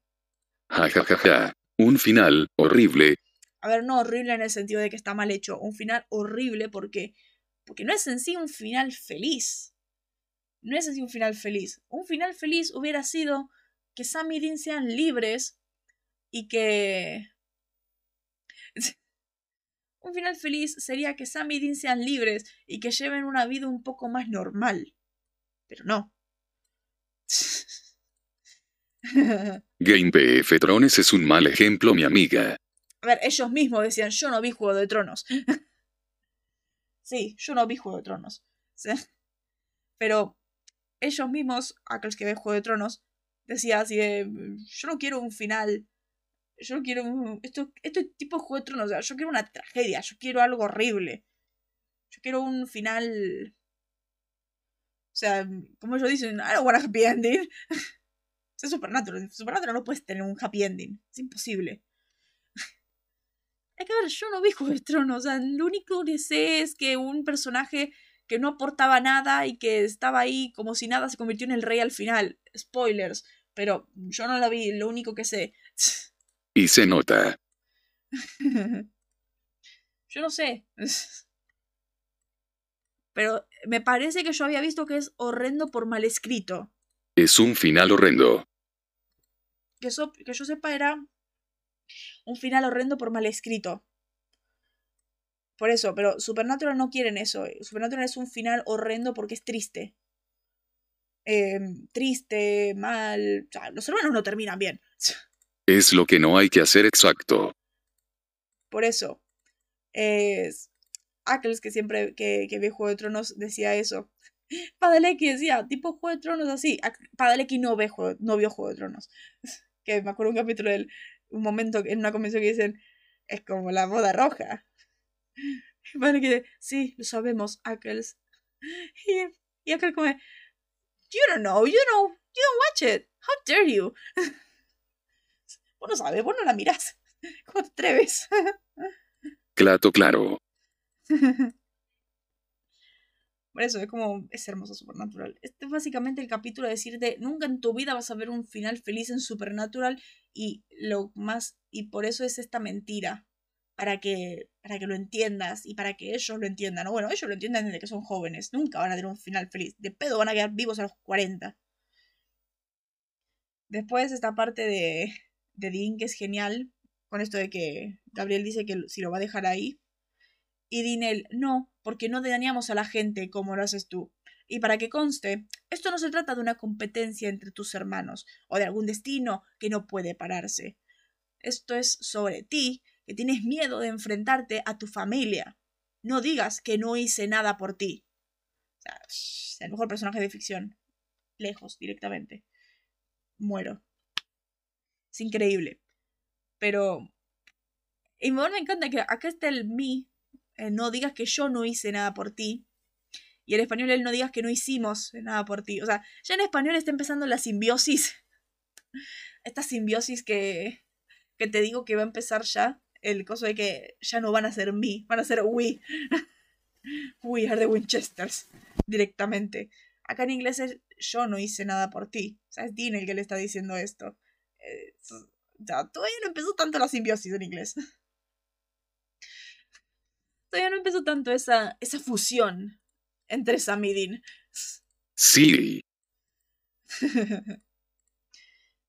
Ja, ja, ja, ja. Un final horrible. A ver, no horrible en el sentido de que está mal hecho. Un final horrible porque, porque no es en sí un final feliz. No es en sí un final feliz. Un final feliz hubiera sido que Sam y Dean sean libres y que... un final feliz sería que Sam y Dean sean libres y que lleven una vida un poco más normal. Pero no. Game PF Trones es un mal ejemplo, mi amiga. A ver, ellos mismos decían, yo no vi Juego de Tronos. sí, yo no vi Juego de Tronos. Pero ellos mismos, aquellos que ven Juego de Tronos, decían así de, yo no quiero un final. Yo no quiero un... Esto, esto es tipo Juego de Tronos. O sea, yo quiero una tragedia. Yo quiero algo horrible. Yo quiero un final... O sea, como ellos dicen, I don't want a happy ending. Es Supernatural. Supernatural no puedes tener un happy ending. Es imposible. Hay que ver, yo no vi Juego de Tronos. O sea, lo único que sé es que un personaje que no aportaba nada y que estaba ahí como si nada se convirtió en el rey al final. Spoilers. Pero yo no la vi, lo único que sé. Y se nota. yo no sé. Pero me parece que yo había visto que es horrendo por mal escrito. Es un final horrendo. Que, que yo sepa era un final horrendo por mal escrito. Por eso, pero Supernatural no quieren eso. Supernatural es un final horrendo porque es triste. Em, triste, mal. O sea, los hermanos no terminan bien. Es lo que no hay que hacer exacto. Por eso. Es. Ackles, que siempre que, que ve Juego de Tronos, decía eso. Padalecki decía, tipo Juego de Tronos así. Padalecki no, ve no vio Juego de Tronos. Que me acuerdo un capítulo de un momento en una convención que dicen, es como la boda roja. Y que sí, lo sabemos, Ackles. Y, y Ackles como, you don't know, you don't, you don't watch it. How dare you? Vos no sabes, vos no la mirás. ¿Cómo te atreves? Claro, claro. Por eso es como, es hermoso Supernatural. Este es básicamente el capítulo de decirte, nunca en tu vida vas a ver un final feliz en Supernatural y lo más, y por eso es esta mentira, para que, para que lo entiendas y para que ellos lo entiendan. Bueno, ellos lo entiendan desde que son jóvenes, nunca van a tener un final feliz. De pedo van a quedar vivos a los 40. Después esta parte de, de Dean que es genial, con esto de que Gabriel dice que si lo va a dejar ahí. Y Dinel, no, porque no dañamos a la gente como lo haces tú. Y para que conste, esto no se trata de una competencia entre tus hermanos o de algún destino que no puede pararse. Esto es sobre ti, que tienes miedo de enfrentarte a tu familia. No digas que no hice nada por ti. O sea, el mejor personaje de ficción. lejos directamente. Muero. Es increíble. Pero... Y me encanta que acá está el me. Eh, no digas que yo no hice nada por ti. Y en español él no digas que no hicimos nada por ti. O sea, ya en español está empezando la simbiosis. Esta simbiosis que, que te digo que va a empezar ya. El coso de que ya no van a ser me, van a ser we. we are the Winchesters. Directamente. Acá en inglés es yo no hice nada por ti. O sea, es Dean el que le está diciendo esto. Eh, todavía no empezó tanto la simbiosis en inglés. todavía no empezó tanto esa, esa fusión entre Sam y Dean. Sí.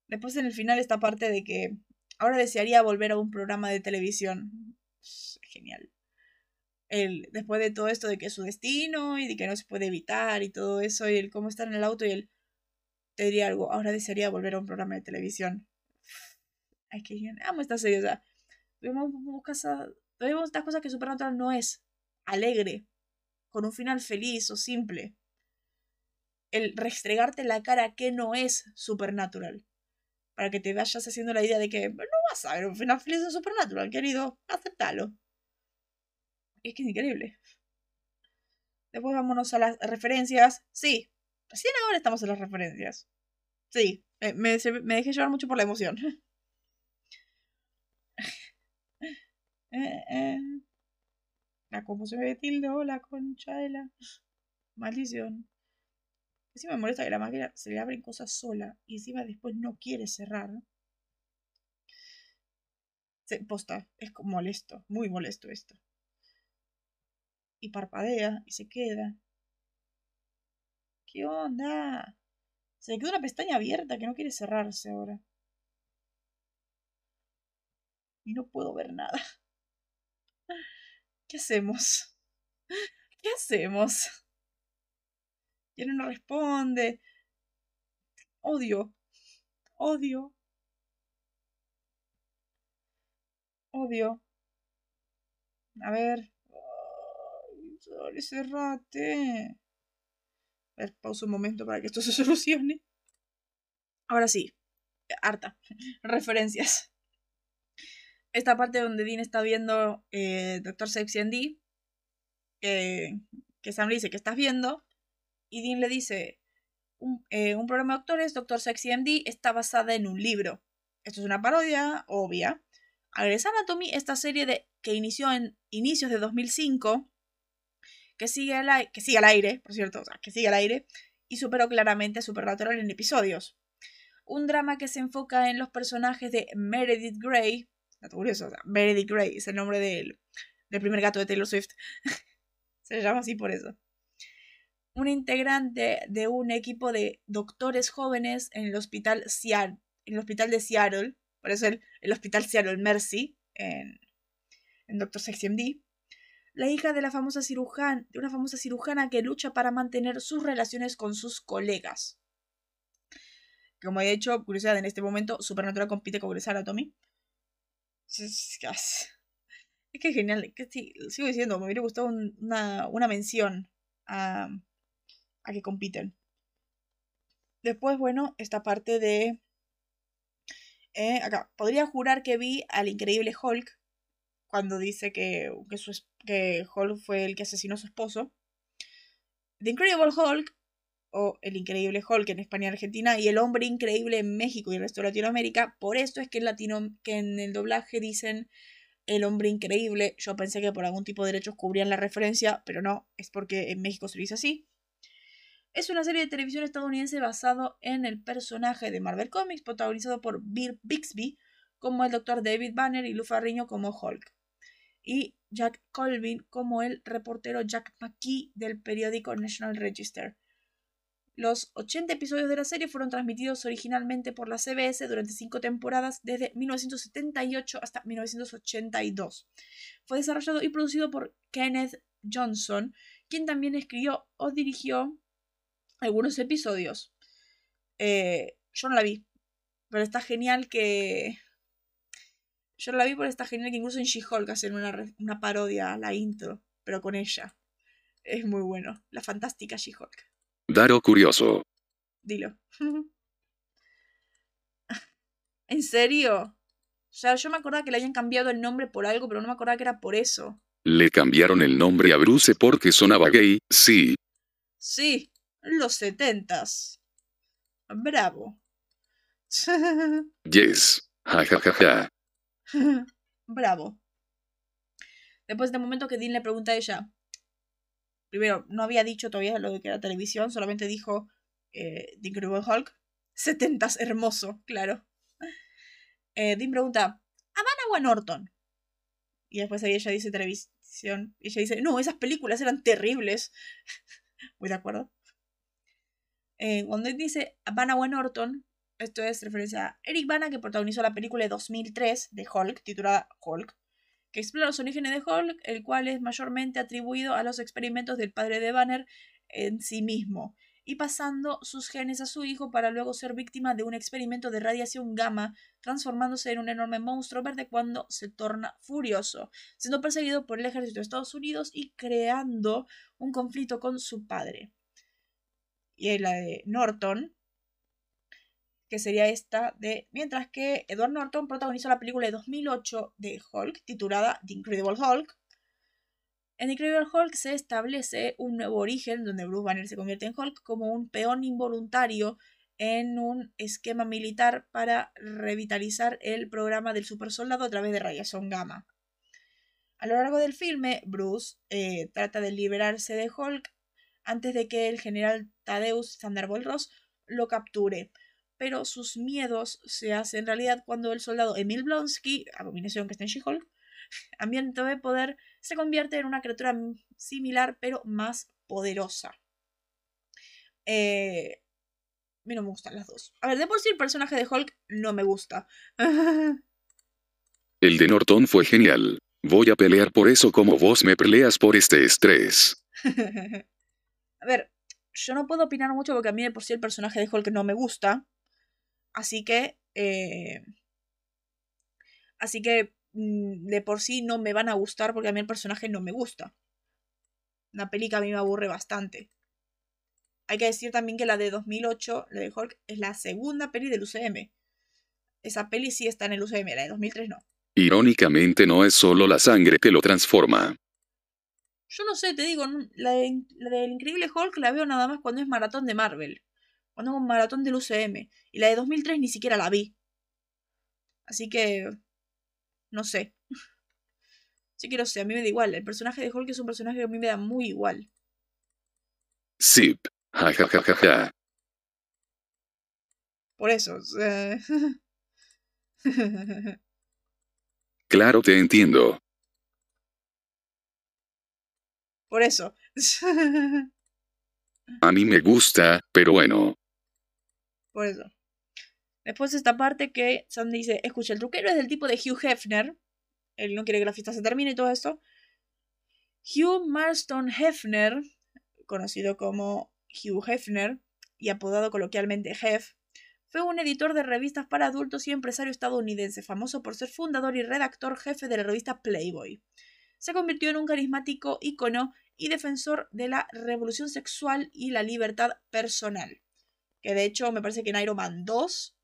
Después en el final esta parte de que ahora desearía volver a un programa de televisión. Genial. El, después de todo esto de que es su destino y de que no se puede evitar y todo eso y el cómo estar en el auto y él te diría algo, ahora desearía volver a un programa de televisión. Ay, que amo esta serie, o sea, vemos, vemos estas cosas que Supernatural no es alegre, con un final feliz o simple. El restregarte la cara que no es Supernatural. Para que te vayas haciendo la idea de que no vas a ver un final feliz de Supernatural, querido. Aceptalo. Es que es increíble. Después vámonos a las referencias. Sí, recién ahora estamos en las referencias. Sí, me, me dejé llevar mucho por la emoción. eh, eh. La como se me tildó la concha de la maldición. Si me molesta que la máquina se le abren cosas sola y encima después no quiere cerrar. Se posta, es molesto, muy molesto esto. Y parpadea y se queda. ¿Qué onda? Se le quedó una pestaña abierta que no quiere cerrarse ahora. Y no puedo ver nada. ¿Qué hacemos? ¿Qué hacemos? Y él no responde. Odio. Odio. Odio. A ver. Cerrate. A ver, pausa un momento para que esto se solucione. Ahora sí. Harta. Referencias esta parte donde Dean está viendo eh, Doctor Sexy and D, que Sam le dice que estás viendo, y Dean le dice, eh, un, programa de doctores, Doctor Sexy MD, está basada en un libro. Esto es una parodia obvia. Grey's Anatomy, esta serie de, que inició en inicios de 2005, que sigue al, que al aire, por cierto, o sea, que sigue al aire, y superó claramente a Supernatural en episodios. Un drama que se enfoca en los personajes de Meredith Grey, Curioso, Meredith Grey es el nombre del, del primer gato de Taylor Swift. Se llama así por eso. Un integrante de un equipo de doctores jóvenes en el hospital, en el hospital de Seattle, por eso el, el hospital Seattle Mercy, en, en Doctor Sexy MD, la hija de, la famosa cirujana, de una famosa cirujana que lucha para mantener sus relaciones con sus colegas. Como he dicho, curiosidad, en este momento Supernatural compite con Grey's Anatomy. Es, que genial. Que sigo diciendo, me hubiera gustado una, una, mención a, a que compiten. Después, bueno, esta parte de... Eh, acá, podría jurar que vi al increíble Hulk cuando dice que, que, su, que Hulk fue el que asesinó a su esposo. The Incredible Hulk, o El Increíble Hulk en España y Argentina, y El Hombre Increíble en México y el resto de Latinoamérica. Por esto es que en, latino, que en el doblaje dicen El Hombre Increíble. Yo pensé que por algún tipo de derechos cubrían la referencia, pero no, es porque en México se dice así. Es una serie de televisión estadounidense basado en el personaje de Marvel Comics, protagonizado por Bill Bixby como el Dr. David Banner y Lou Ferrigno como Hulk. Y Jack Colvin como el reportero Jack McKee del periódico National Register. Los 80 episodios de la serie fueron transmitidos originalmente por la CBS durante cinco temporadas desde 1978 hasta 1982. Fue desarrollado y producido por Kenneth Johnson, quien también escribió o dirigió algunos episodios. Eh, yo no la vi, pero está genial que... Yo no la vi, pero está genial que incluso en She-Hulk hacen una, una parodia a la intro, pero con ella. Es muy bueno. La fantástica She-Hulk. Daro curioso. Dilo. ¿En serio? Sea, yo me acordaba que le habían cambiado el nombre por algo, pero no me acordaba que era por eso. Le cambiaron el nombre a Bruce porque sonaba gay, sí. Sí, los setentas. Bravo. Yes. Ja ja ja ja. Bravo. Después de momento que Dean le pregunta a ella. Primero, no había dicho todavía lo que era televisión, solamente dijo eh, The Incredible Hulk. Setentas, hermoso, claro. Eh, Dean pregunta, ¿Habana o Norton? Y después ahí ella dice televisión. Y ella dice, no, esas películas eran terribles. Muy de acuerdo. Eh, cuando dice Vanna Norton, esto es referencia a Eric Bana, que protagonizó la película de 2003 de Hulk, titulada Hulk, que explora los orígenes de Hulk, el cual es mayormente atribuido a los experimentos del padre de Banner en sí mismo, y pasando sus genes a su hijo para luego ser víctima de un experimento de radiación gamma, transformándose en un enorme monstruo verde cuando se torna furioso, siendo perseguido por el ejército de Estados Unidos y creando un conflicto con su padre. Y la de Norton, que sería esta de... Mientras que Edward Norton protagonizó la película de 2008 de Hulk, titulada The Incredible Hulk. En The Incredible Hulk se establece un nuevo origen donde Bruce Banner se convierte en Hulk como un peón involuntario en un esquema militar para revitalizar el programa del supersoldado a través de radiación gamma. A lo largo del filme, Bruce eh, trata de liberarse de Hulk antes de que el general Thaddeus Thunderbolt Ross lo capture, pero sus miedos se hacen realidad cuando el soldado Emil Blonsky, abominación que está en She-Hulk, ambiente de poder, se convierte en una criatura similar pero más poderosa. Eh, a mí no me gustan las dos. A ver, de por sí el personaje de Hulk no me gusta. el de Norton fue genial. Voy a pelear por eso como vos me peleas por este estrés. a ver, yo no puedo opinar mucho porque a mí de por sí el personaje de Hulk no me gusta. Así que... Eh, así que mm, de por sí no me van a gustar porque a mí el personaje no me gusta. Una peli que a mí me aburre bastante. Hay que decir también que la de 2008, la de Hulk, es la segunda peli del UCM. Esa peli sí está en el UCM, la de 2003 no. Irónicamente no es solo la sangre que lo transforma. Yo no sé, te digo, la, la del Increíble Hulk la veo nada más cuando es maratón de Marvel cuando hago un maratón del UCM. Y la de 2003 ni siquiera la vi. Así que... No sé. Sí que no sé, a mí me da igual. El personaje de Hulk es un personaje que a mí me da muy igual. Sí. Ja, ja, ja, ja, ja. Por eso. claro, te entiendo. Por eso. a mí me gusta, pero bueno. Por eso. Después esta parte que Sandy dice, escucha, el truquero es del tipo de Hugh Hefner. Él no quiere que la fiesta se termine y todo esto. Hugh Marston Hefner, conocido como Hugh Hefner y apodado coloquialmente Hef, fue un editor de revistas para adultos y empresario estadounidense, famoso por ser fundador y redactor jefe de la revista Playboy. Se convirtió en un carismático ícono y defensor de la revolución sexual y la libertad personal. Que de hecho me parece que en Iron Man 2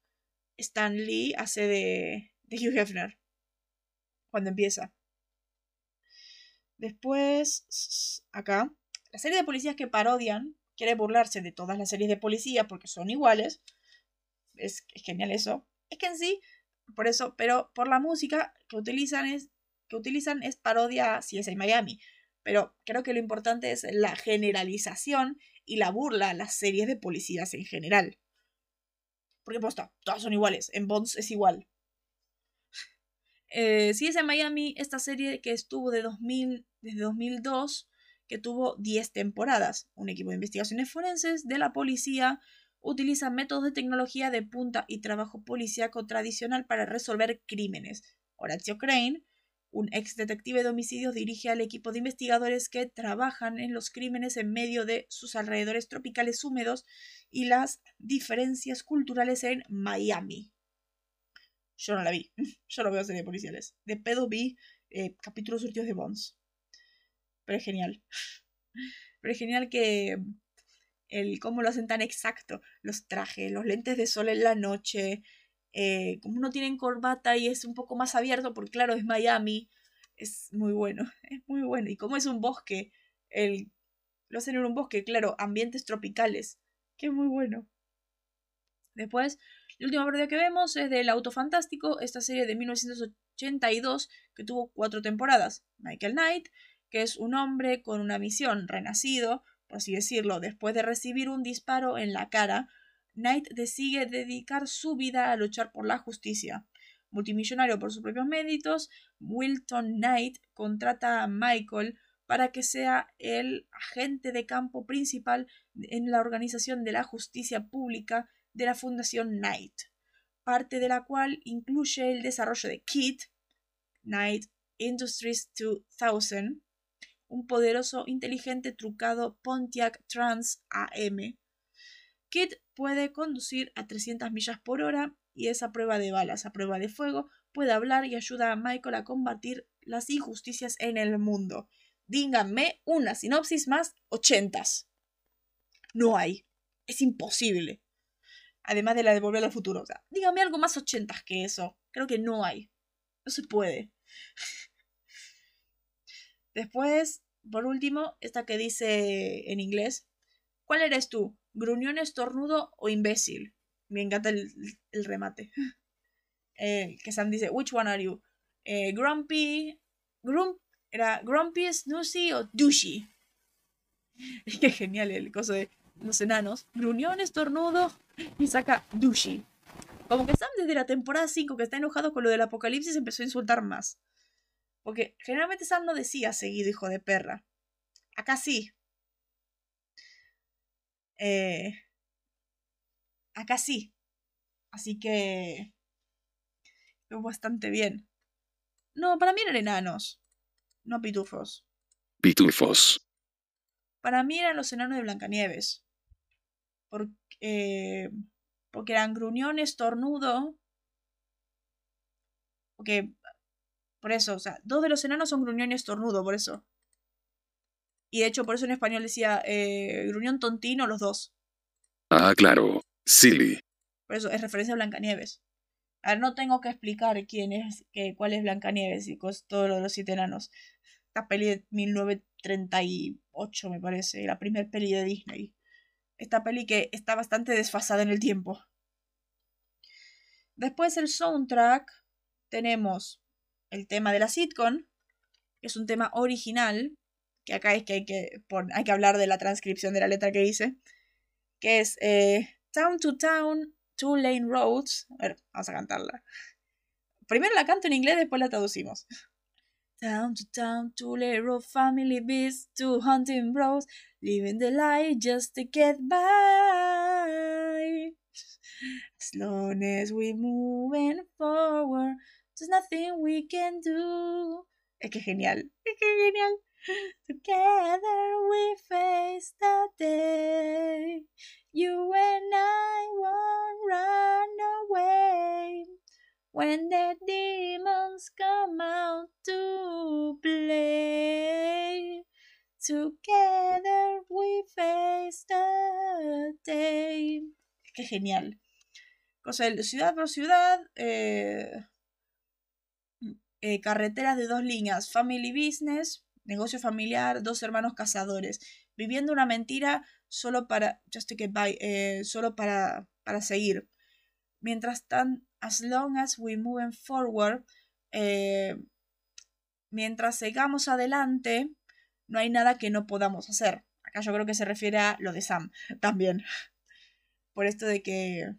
Stan Lee hace de, Hugh Hefner. Cuando empieza. Después, acá, la serie de policías que parodian quiere burlarse de todas las series de policía porque son iguales. Es, genial eso. Es que en sí, por eso, pero por la música que utilizan es, que utilizan es parodia si es en Miami. Pero creo que lo importante es la generalización y la burla a las series de policías en general. Porque posta, todas son iguales. En Bonds es igual. Eh, si es en Miami, esta serie que estuvo de 2000, desde 2002, que tuvo 10 temporadas. Un equipo de investigaciones forenses de la policía utiliza métodos de tecnología de punta y trabajo policíaco tradicional para resolver crímenes. Horatio Crane un ex detective de homicidios dirige al equipo de investigadores que trabajan en los crímenes en medio de sus alrededores tropicales húmedos y las diferencias culturales en Miami. Yo no la vi, yo no veo series policiales. De pedo vi eh, capítulos surtidos de Bones. Pero es genial. Pero es genial que el cómo lo hacen tan exacto. Los trajes, los lentes de sol en la noche. Eh, como no tienen corbata y es un poco más abierto, porque claro, es Miami. Es muy bueno, es muy bueno. Y como es un bosque, el, lo hacen en un bosque, claro, ambientes tropicales. Que es muy bueno. Después, la última partida que vemos es del Auto Fantástico, esta serie de 1982 que tuvo cuatro temporadas. Michael Knight, que es un hombre con una misión, renacido, por así decirlo, después de recibir un disparo en la cara, Knight decide dedicar su vida a luchar por la justicia. Multimillonario por sus propios méritos, Wilton Knight contrata a Michael para que sea el agente de campo principal en la organización de la justicia pública de la Fundación Knight, parte de la cual incluye el desarrollo de KIT, Knight Industries 2000, un poderoso, inteligente, trucado Pontiac Trans AM. KIT puede conducir a 300 millas por hora y es a prueba de balas, a prueba de fuego, puede hablar y ayuda a Michael a combatir las injusticias en el mundo. Díganme una sinopsis más ochentas. No hay. Es imposible además de la de Volver al Futuro. Dígame algo más ochentas que eso. Creo que no hay. No se puede. Después, por último, esta que dice en inglés. ¿Cuál eres tú? ¿Gruñón, estornudo o imbécil? Me encanta el, remate. Eh, que Sam dice, which one are you? Eh, grumpy, grump, era grumpy, snoozy o douchey. Qué genial el coso de los enanos. Gruñón, estornudo y saca Dushi. Como que Sam desde la temporada 5 que está enojado con lo del apocalipsis empezó a insultar más. Porque generalmente Sam no decía seguido hijo de perra. Acá sí. Eh, acá sí. Así que... Bastante bien. No, para mí eran enanos. No pitufos. Pitufos. Para mí eran los enanos de Blancanieves. Porque eh, porque eran gruñón, estornudo. Porque, por eso, o sea, dos de los enanos son gruñón y estornudo, por eso. Y de hecho, por eso en español decía eh, gruñón tontino los dos. Ah, claro. Silly. Por eso es referencia a Blancanieves. A ver, no tengo que explicar quién es, que, cuál es Blancanieves y todo lo de los siete enanos. Esta peli de 1938, me parece, la primer peli de Disney esta peli que está bastante desfasada en el tiempo. Después el soundtrack tenemos el tema de la sitcom, que es un tema original, que acá es que hay que, hay que hablar de la transcripción de la letra que hice, que es eh, Town to Town, Two Lane Roads. A ver, vamos a cantarla. Primero la canto en inglés, después la traducimos. Town to town, two little family beasts, two hunting bros, living the life just to get by. As long as we're moving forward, there's nothing we can do. Es que genial, es que genial. Together we face the day. You and I won't run away. When the demons come out to play, together we face the day. Qué genial. Cosa de ciudad por ciudad, eh, eh, carreteras de dos líneas, family business, negocio familiar, dos hermanos cazadores, viviendo una mentira solo para, just eh, solo para, para seguir. Mientras tanto, as long as we move forward, eh, mientras sigamos adelante, no hay nada que no podamos hacer. Acá yo creo que se refiere a lo de Sam también. Por esto de que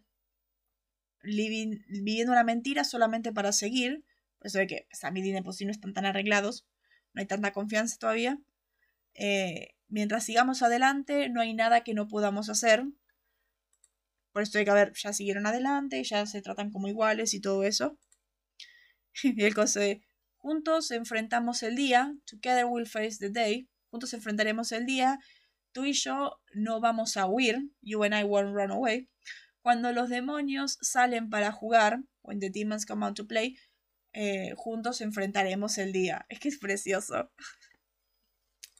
viviendo una mentira solamente para seguir, por eso de que Sam y Dean por sí no están tan arreglados, no hay tanta confianza todavía. Eh, mientras sigamos adelante, no hay nada que no podamos hacer. Por esto hay que ver, ya siguieron adelante, ya se tratan como iguales y todo eso. y el coso de, juntos enfrentamos el día, together we'll face the day, juntos enfrentaremos el día, tú y yo no vamos a huir, you and I won't run away. Cuando los demonios salen para jugar, when the demons come out to play, eh, juntos enfrentaremos el día. Es que es precioso.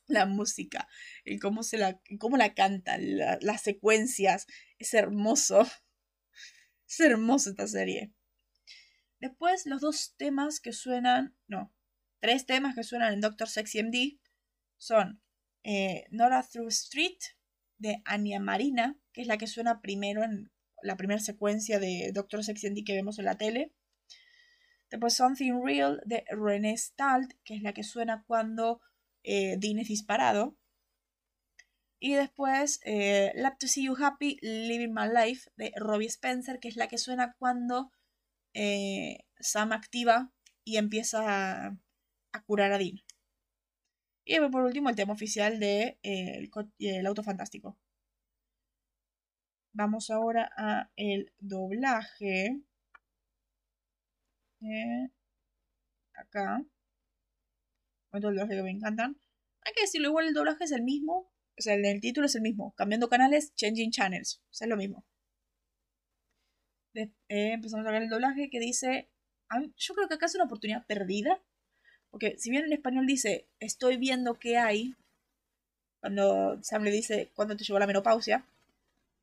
la música, el cómo, se la, cómo la canta, las secuencias. Es hermoso. Es hermoso esta serie. Después, los dos temas que suenan, no, tres temas que suenan en Doctor Sexy MD son eh, Nora Through Street de Anya Marina, que es la que suena primero en la primera secuencia de Doctor Sexy MD que vemos en la tele. Después Something Real de René Stalt, que es la que suena cuando eh, Dean es disparado. Y después eh, Love to See You Happy, Living My Life de Robbie Spencer, que es la que suena cuando eh, Sam activa y empieza a, curar a Dean. Y por último el tema oficial de eh, el, auto fantástico. Vamos ahora a el doblaje. Eh, acá. Otro doblaje que me encantan. Hay que decirlo, igual el doblaje es el mismo. O sea, el, el título es el mismo. Cambiando canales, changing channels. O sea, es lo mismo. Eh, empezamos a ver el doblaje que dice, yo creo que acá es una oportunidad perdida, porque si bien en español dice, estoy viendo qué hay, cuando Sam le dice, ¿cuándo te llegó la menopausia?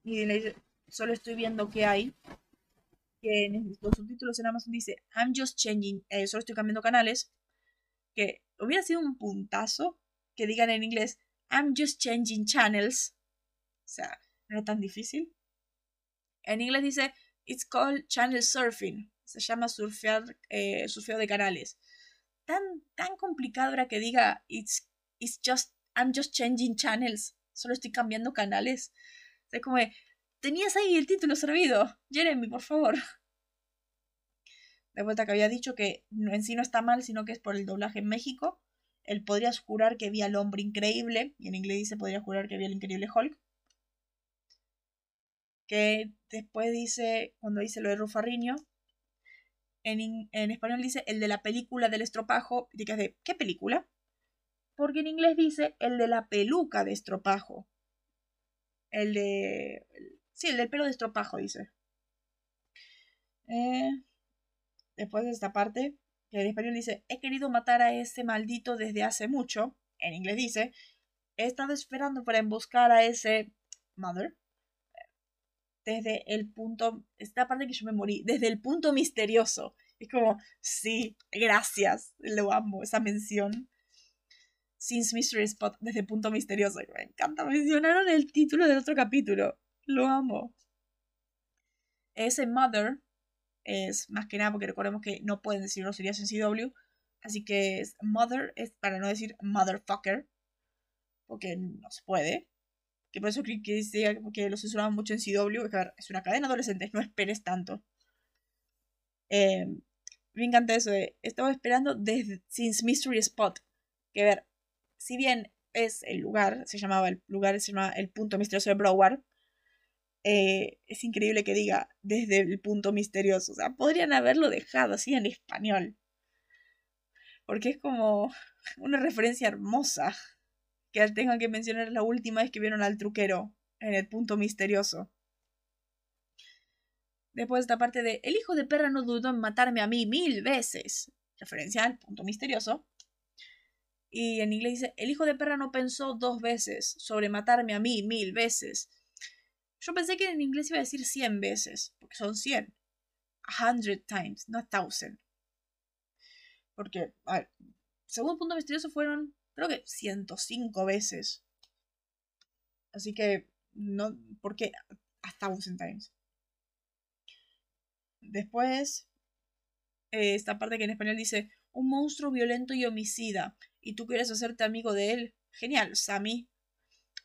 Y le dice, solo estoy viendo qué hay, que en los subtítulos en Amazon dice, I'm just changing, eh, solo estoy cambiando canales, que hubiera sido un puntazo que digan en inglés, I'm just changing channels. O sea, no tan difícil. En inglés dice, It's called channel surfing. Se llama surfear, eh, surfeo de canales. Tan, tan complicado era que diga it's, it's just, I'm just changing channels. Solo estoy cambiando canales. Sea, como, tenías ahí el título servido. Jeremy, por favor. De vuelta que había dicho que en sí no está mal, sino que es por el doblaje en México. Él podría jurar que vi al hombre increíble, y en inglés dice podría jurar que vi al increíble Hulk que después dice, cuando dice lo de Rufarriño, en, en, español dice el de la película del estropajo, y te de, ¿qué película? Porque en inglés dice el de la peluca de estropajo. El de... Sí, el pelo de estropajo, dice. Eh, después de esta parte, que en español dice, he querido matar a ese maldito desde hace mucho. En inglés dice, he estado esperando para emboscar a ese... Mother desde el punto, esta parte que yo me morí, desde el punto misterioso. Es como, sí, gracias, lo amo, esa mención. Since Mystery Spot, desde punto misterioso. Me encanta, mencionaron el título del otro capítulo. Lo amo. Ese Mother es más que nada porque recordemos que no pueden decir groserías en CW. Así que es Mother es para no decir Motherfucker. Porque no se puede que por eso que, que, que lo censuraban mucho en CW, es, una cadena adolescente, no esperes tanto. Eh, me encanta eso de, estaba esperando desde Since Mystery Spot, que ver, si bien es el lugar, se llamaba el lugar, se llama el punto misterioso de Broward, eh, es increíble que diga desde el punto misterioso, o sea, podrían haberlo dejado así en español, porque es como una referencia hermosa que tengan que mencionar la última vez que vieron al truquero en el punto misterioso. Después de esta parte de El hijo de perra no dudó en matarme a mí mil veces. Referencia al punto misterioso. Y en inglés dice, el hijo de perra no pensó dos veces sobre matarme a mí mil veces. Yo pensé que en inglés iba a decir cien veces, porque son cien. A hundred times, no a thousand. Porque, a ver, según punto misterioso fueron creo que 105 veces. Así que, no, porque a thousand times. Después, eh, esta parte que en español dice, un monstruo violento y homicida, y tú quieres hacerte amigo de él. Genial, Sammy.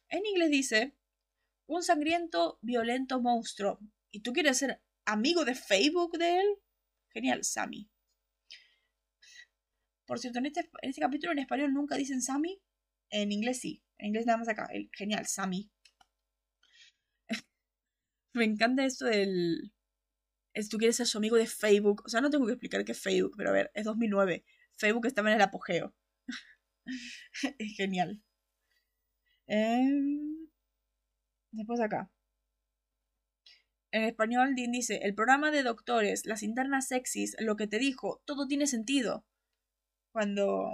En inglés dice, un sangriento, violento monstruo, y tú quieres ser amigo de Facebook de él. Genial, Sammy. Por cierto, en este, en este capítulo en español nunca dicen Sammy. En inglés sí. En inglés nada más acá. El, genial, Sammy. Me encanta esto del... Es, tú quieres ser su amigo de Facebook. O sea, no tengo que explicar qué es Facebook, pero a ver, es 2009. Facebook estaba en el apogeo. es genial. Em, después acá. En español, Dean dice, el programa de doctores, las internas sexys, lo que te dijo, todo tiene sentido cuando,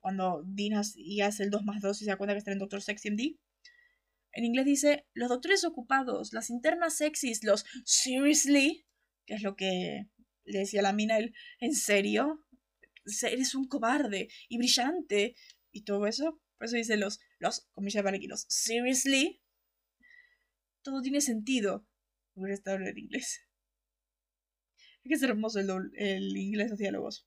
cuando Dean y hace el 2 más 2 y se da cuenta que está en Doctor Sexy MD. En inglés dice, los doctores ocupados, las internas sexys, los seriously, que es lo que le decía la mina, él, ¿en serio? Eres un cobarde y brillante y todo eso. Por eso dice los, los, comillas para aquí, los seriously. Todo tiene sentido. Hubiera estado en inglés. Es que es hermoso el, el inglés, los diálogos.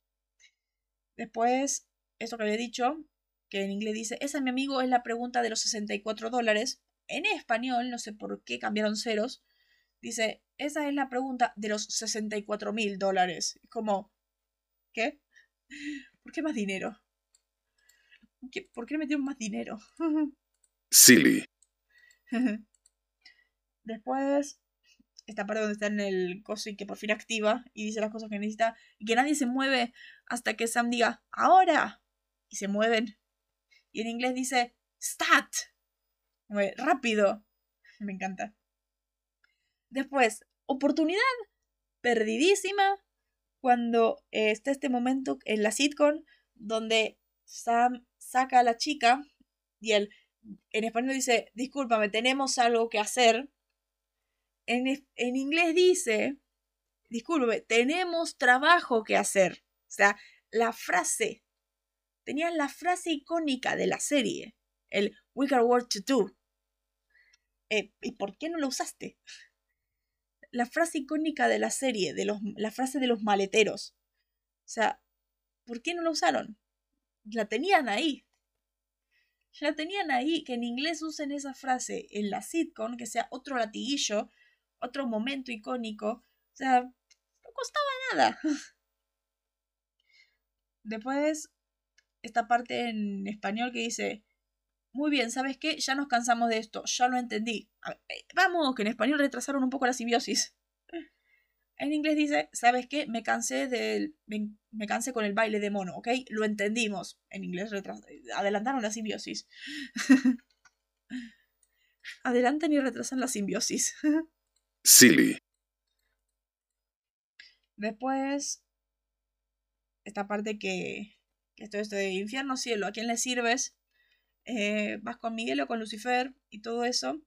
Después, esto que había dicho, que en inglés dice, esa mi amigo es la pregunta de los 64 dólares. En español, no sé por qué cambiaron ceros, dice, esa es la pregunta de los 64 mil dólares. Como, ¿qué? ¿Por qué más dinero? ¿Por qué le metieron más dinero? Silly. Después, esta parte donde está en el coso y que por fin activa y dice las cosas que necesita y que nadie se mueve hasta que Sam diga ahora y se mueven. Y en inglés dice stat. rápido. Me encanta. Después, oportunidad perdidísima cuando eh, está este momento en la sitcom donde Sam saca a la chica y él en español dice, discúlpame, tenemos algo que hacer. En, en inglés dice, discúlpame, tenemos trabajo que hacer. O sea, la frase, tenían la frase icónica de la serie, el We got work to do. Eh, ¿Y por qué no lo usaste? La frase icónica de la serie, de los, la frase de los maleteros. O sea, ¿por qué no lo usaron? La tenían ahí. La tenían ahí, que en inglés usen esa frase en la sitcom, que sea otro latiguillo, otro momento icónico. O sea, no costaba nada. Después, esta parte en español que dice, muy bien, ¿sabes qué? Ya nos cansamos de esto, ya lo entendí. Eh, vamos, que en español retrasaron un poco la simbiosis. En inglés dice, ¿sabes qué? Me cansé del. Me, cansé con el baile de mono, ¿ok? Lo entendimos. En inglés adelantaron la simbiosis. Adelantan y retrasan la simbiosis. Silly. Después. Esta parte que. que esto es de infierno, cielo. ¿A quién le sirves? Eh, vas con Miguel o con Lucifer y todo eso.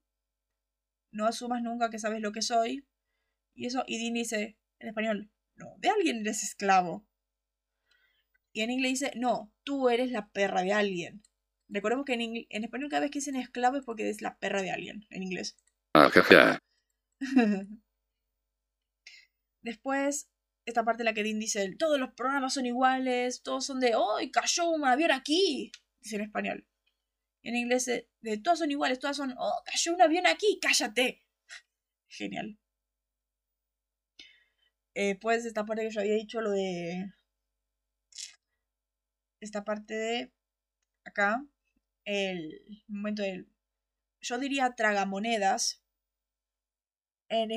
No asumas nunca que sabes lo que soy y eso, y Dean dice en español, no, de alguien eres esclavo. Y en inglés dice, no, tú eres la perra de alguien. Recordemos que en, en español cada vez que dicen esclavo es porque es la perra de alguien, en inglés. Ajaja. Después, esta parte en la que Dean dice, todos los programas son iguales, todos son de, ¡oh, cayó un avión aquí! Dice en español. En inglés, de, de todos son iguales, todas son, ¡oh, cayó un avión aquí! ¡Cállate! Genial. Eh, pues esta parte que yo había dicho, lo de... Esta parte de... Acá. El momento del... Yo diría tragamonedas. En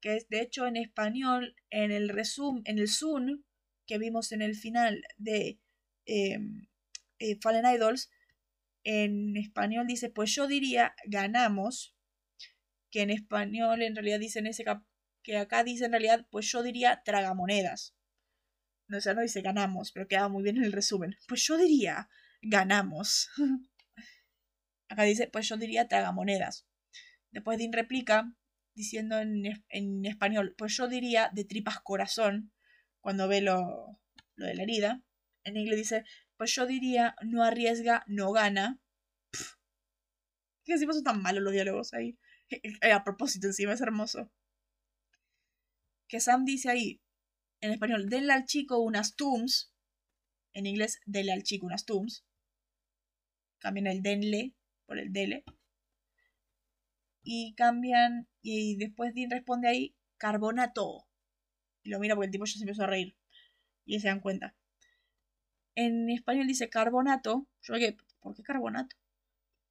que es de hecho en español, en el resumen, en el Zoom que vimos en el final de em, eh, Fallen Idols, en español dice, pues yo diría ganamos, que en español en realidad dice en ese, que acá dice en realidad, pues yo diría tragamonedas. No, o sea, no dice ganamos, pero queda muy bien en el resumen. Pues yo diría ganamos. acá dice, pues yo diría tragamonedas. Después Dean replica diciendo en, en, español, pues yo diría de tripas corazón, cuando ve lo, lo de la herida. En inglés dice, pues yo diría no arriesga, no gana. ¿Qué si son tan malos los diálogos ahí? A propósito, encima es hermoso que Sam dice ahí, en español, denle al chico unas tums, en inglés, denle al chico unas tums, cambian el denle por el dele, y cambian, y después Dean responde ahí, carbonato, y lo mira porque el tipo ya se empezó a reír, y se dan cuenta. En español dice carbonato, yo que, ¿por qué carbonato?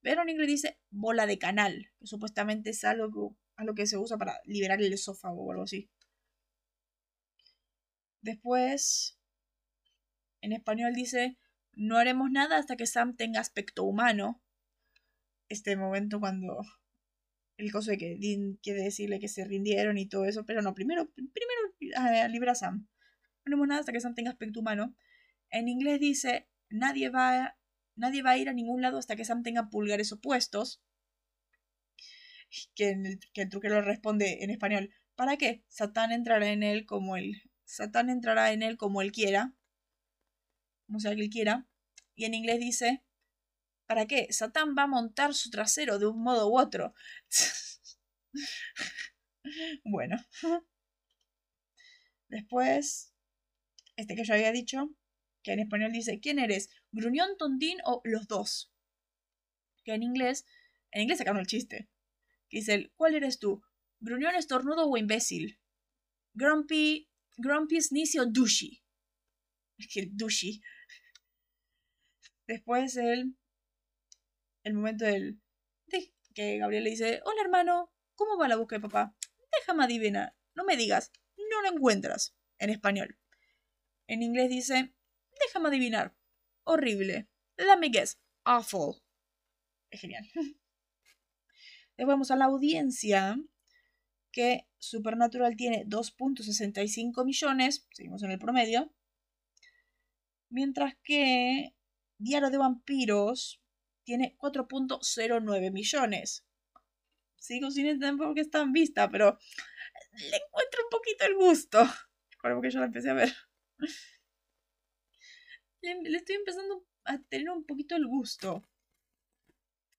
Pero en inglés dice bola de canal, que supuestamente es algo, algo que se usa para liberar el esófago o algo así. Después, en español dice, no haremos nada hasta que Sam tenga aspecto humano. Este momento cuando el coso de que quiere decirle que se rindieron y todo eso, pero no, primero, primero libera a Sam. No haremos nada hasta que Sam tenga aspecto humano. En inglés dice, nadie va, nadie va a ir a ningún lado hasta que Sam tenga pulgares opuestos. Que, el, que el truquero responde en español, ¿para qué? Satán entrará en él como él. Satán entrará en él como él quiera. Como sea que él quiera. Y en inglés dice, ¿para qué? Satán va a montar su trasero de un modo u otro. bueno. Después, este que yo había dicho, que en español dice, ¿quién eres? ¿Gruñón, tontín o los dos? Que en inglés, en inglés sacaron el chiste. Que dice, ¿cuál eres tú? ¿Gruñón, estornudo o imbécil? Grumpy, Grumpy, sneezy o. Es que douchey. Después el, el momento del, de, que Gabriel le dice, hola hermano, ¿cómo va la búsqueda de papá? Déjame adivinar, no me digas, no lo encuentras, en español. En inglés dice, déjame adivinar, horrible, let me guess, awful. Es genial. Después vamos a la audiencia, que Supernatural tiene 2.65 millones, seguimos en el promedio, mientras que Diario de Vampiros tiene 4.09 millones. Sigo sin entender por qué está en vista, pero le encuentro un poquito el gusto. Porque yo la empecé a ver. Le, estoy empezando a tener un poquito el gusto.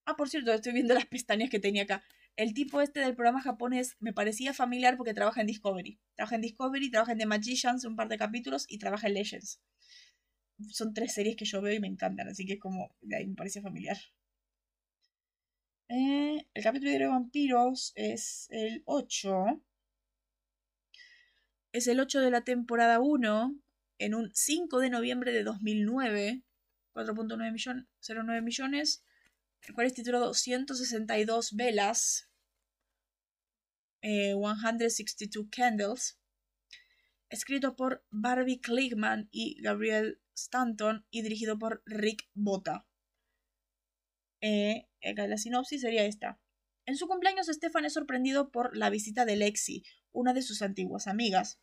Ah, por cierto, estoy viendo las pestañas que tenía acá. El tipo este del programa japonés me parecía familiar porque trabaja en Discovery. Trabaja en Discovery, trabaja en The Magicians, un par de capítulos, y trabaja en Legends son tres series que yo veo y me encantan, así que como de ahí me parece familiar. Eh, el capítulo de vampiros es el 8. Es el 8 de la temporada 1, en un 5 de noviembre de 2009. 4.9 millones, 0,9 millones, el cual es titulado 162 velas, 162 eh, candles, escrito por Barbie Klickman y Gabriel Stanton y dirigido por Rick Bota. Eh, la sinopsis sería esta. En su cumpleaños, Stefan es sorprendido por la visita de Lexi, una de sus antiguas amigas.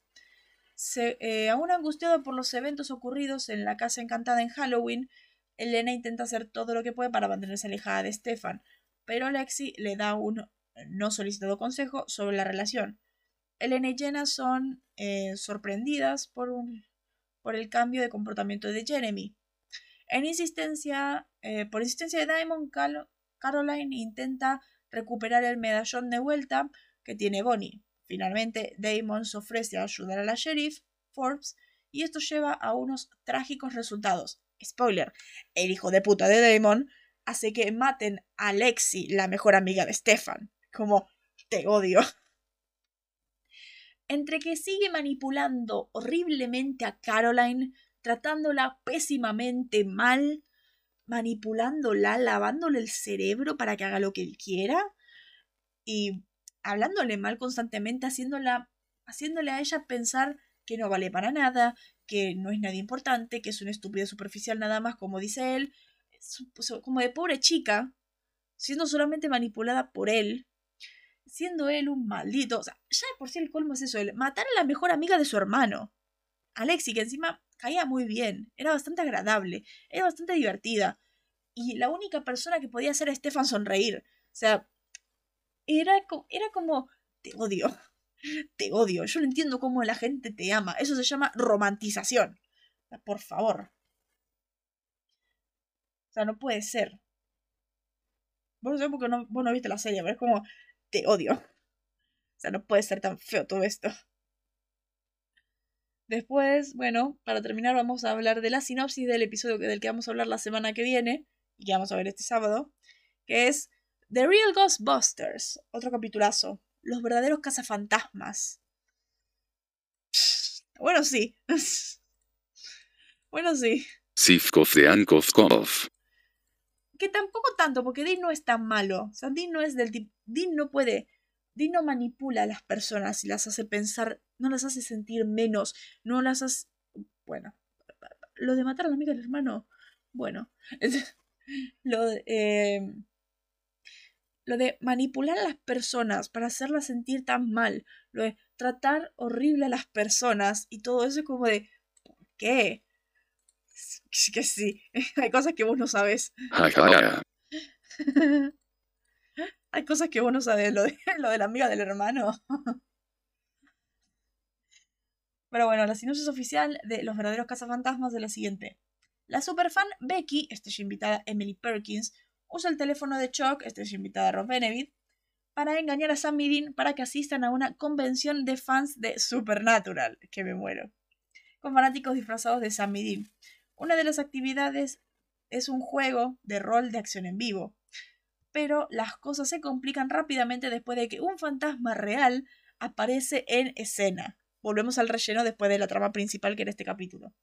Se, eh, aún angustiado por los eventos ocurridos en la casa encantada en Halloween, Elena intenta hacer todo lo que puede para mantenerse alejada de Stefan, pero Lexi le da un no solicitado consejo sobre la relación. Elena y Jenna son eh, sorprendidas por un por el cambio de comportamiento de Jeremy. En insistencia, eh, por insistencia de Diamond, Caroline intenta recuperar el medallón de vuelta que tiene Bonnie. Finalmente, Damon se ofrece a ayudar a la sheriff, Forbes, y esto lleva a unos trágicos resultados. Spoiler, el hijo de puta de Damon hace que maten a Lexi, la mejor amiga de Stefan. Como, te odio entre que sigue manipulando horriblemente a Caroline, tratándola pésimamente mal, manipulándola, lavándole el cerebro para que haga lo que él quiera y hablándole mal constantemente, haciéndola, haciéndole a ella pensar que no vale para nada, que no es nadie importante, que es una estúpida superficial nada más, como dice él, como de pobre chica, siendo solamente manipulada por él, siendo él un maldito. O sea, ya por sí el colmo es eso, el matar a la mejor amiga de su hermano. Alexi, que encima caía muy bien, era bastante agradable, era bastante divertida. Y la única persona que podía hacer a Stefan sonreír. O sea, era, era como, te odio, te odio. Yo no entiendo cómo la gente te ama. Eso se llama romantización. Por favor. O sea, no puede ser. Vos no sé porque no, vos no viste la serie, pero es como, te odio. O sea, no puede ser tan feo todo esto. Después, bueno, para terminar vamos a hablar de la sinopsis del episodio del que vamos a hablar la semana que viene y que vamos a ver este sábado, que es The Real Ghostbusters, otro capitulazo, los verdaderos cazafantasmas. Bueno, sí. bueno, sí. Sifkov de que tampoco tanto, porque Dean no es tan malo. O sea, Dean no es del tipo. Dean no puede. Dean no manipula a las personas y las hace pensar, no las hace sentir menos, no las hace. Bueno, lo de matar a la amiga del hermano, bueno. lo de. Em, lo de manipular a las personas para hacerlas sentir tan mal, lo de tratar horrible a las personas y todo eso es como de, ¿por qué? Que sí, hay cosas que vos no sabes. hay cosas que vos no sabes, lo de, lo de la amiga del hermano. Pero bueno, la sinopsis oficial de Los verdaderos cazafantasmas es la siguiente. La superfan Becky, estrella invitada Emily Perkins, usa el teléfono de Chuck, estrella invitada Rob Benedict, para engañar a Sam Dean para que asistan a una convención de fans de Supernatural, que me muero, con fanáticos disfrazados de Sam Dean. Una de las actividades es un juego de rol de acción en vivo, pero las cosas se complican rápidamente después de que un fantasma real aparece en escena volvemos al relleno después de la trama principal que era este capítulo.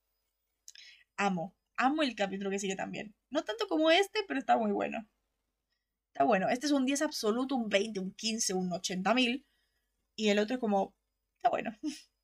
Amo, amo el capítulo que sigue también. No tanto como este, pero está muy bueno. Está bueno. Este es un 10 absoluto, un 20, un 15, un 80 mil. Y el otro es como... Está bueno.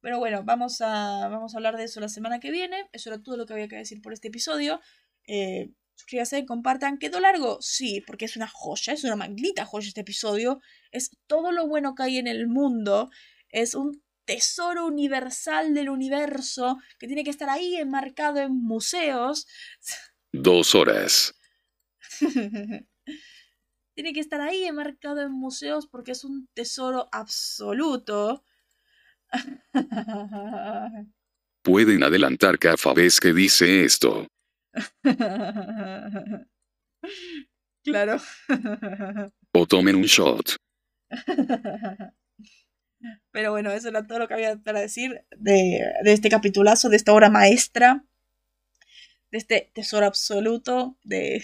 Pero bueno, vamos a, vamos a hablar de eso la semana que viene. Eso era todo lo que había que decir por este episodio. Eh, suscríbanse, compartan. ¿Quedó largo? Sí, porque es una joya, es una maldita joya este episodio. Es todo lo bueno que hay en el mundo es un tesoro universal del universo que tiene que estar ahí enmarcado en museos. Dos horas. tiene que estar ahí enmarcado en museos porque es un tesoro absoluto. Pueden adelantar cada vez que dice esto. claro. o tomen un shot. Pero bueno, eso era todo lo que había para decir de, este capitulazo, de esta obra maestra, de este tesoro absoluto, de,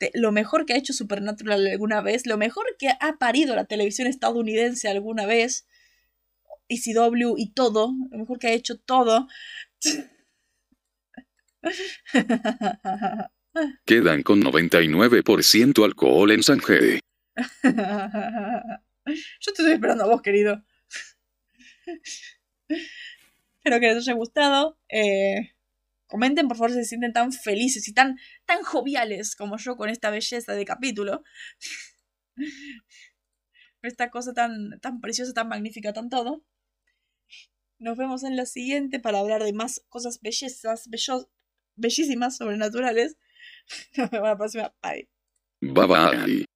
de, lo mejor que ha hecho Supernatural alguna vez, lo mejor que ha parido la televisión estadounidense alguna vez, ECW y todo, lo mejor que ha hecho todo. Quedan con 99% alcohol en sangre. Yo te estoy esperando a vos, querido. Espero que les haya gustado. Eh, comenten, por favor, si se sienten tan felices y tan, tan joviales como yo con esta belleza de capítulo. esta cosa tan, tan preciosa, tan magnífica, tan todo. Nos vemos en la siguiente para hablar de más cosas bellezas, bellísimas, sobrenaturales. Nos vemos la próxima. Bye. Bye bye.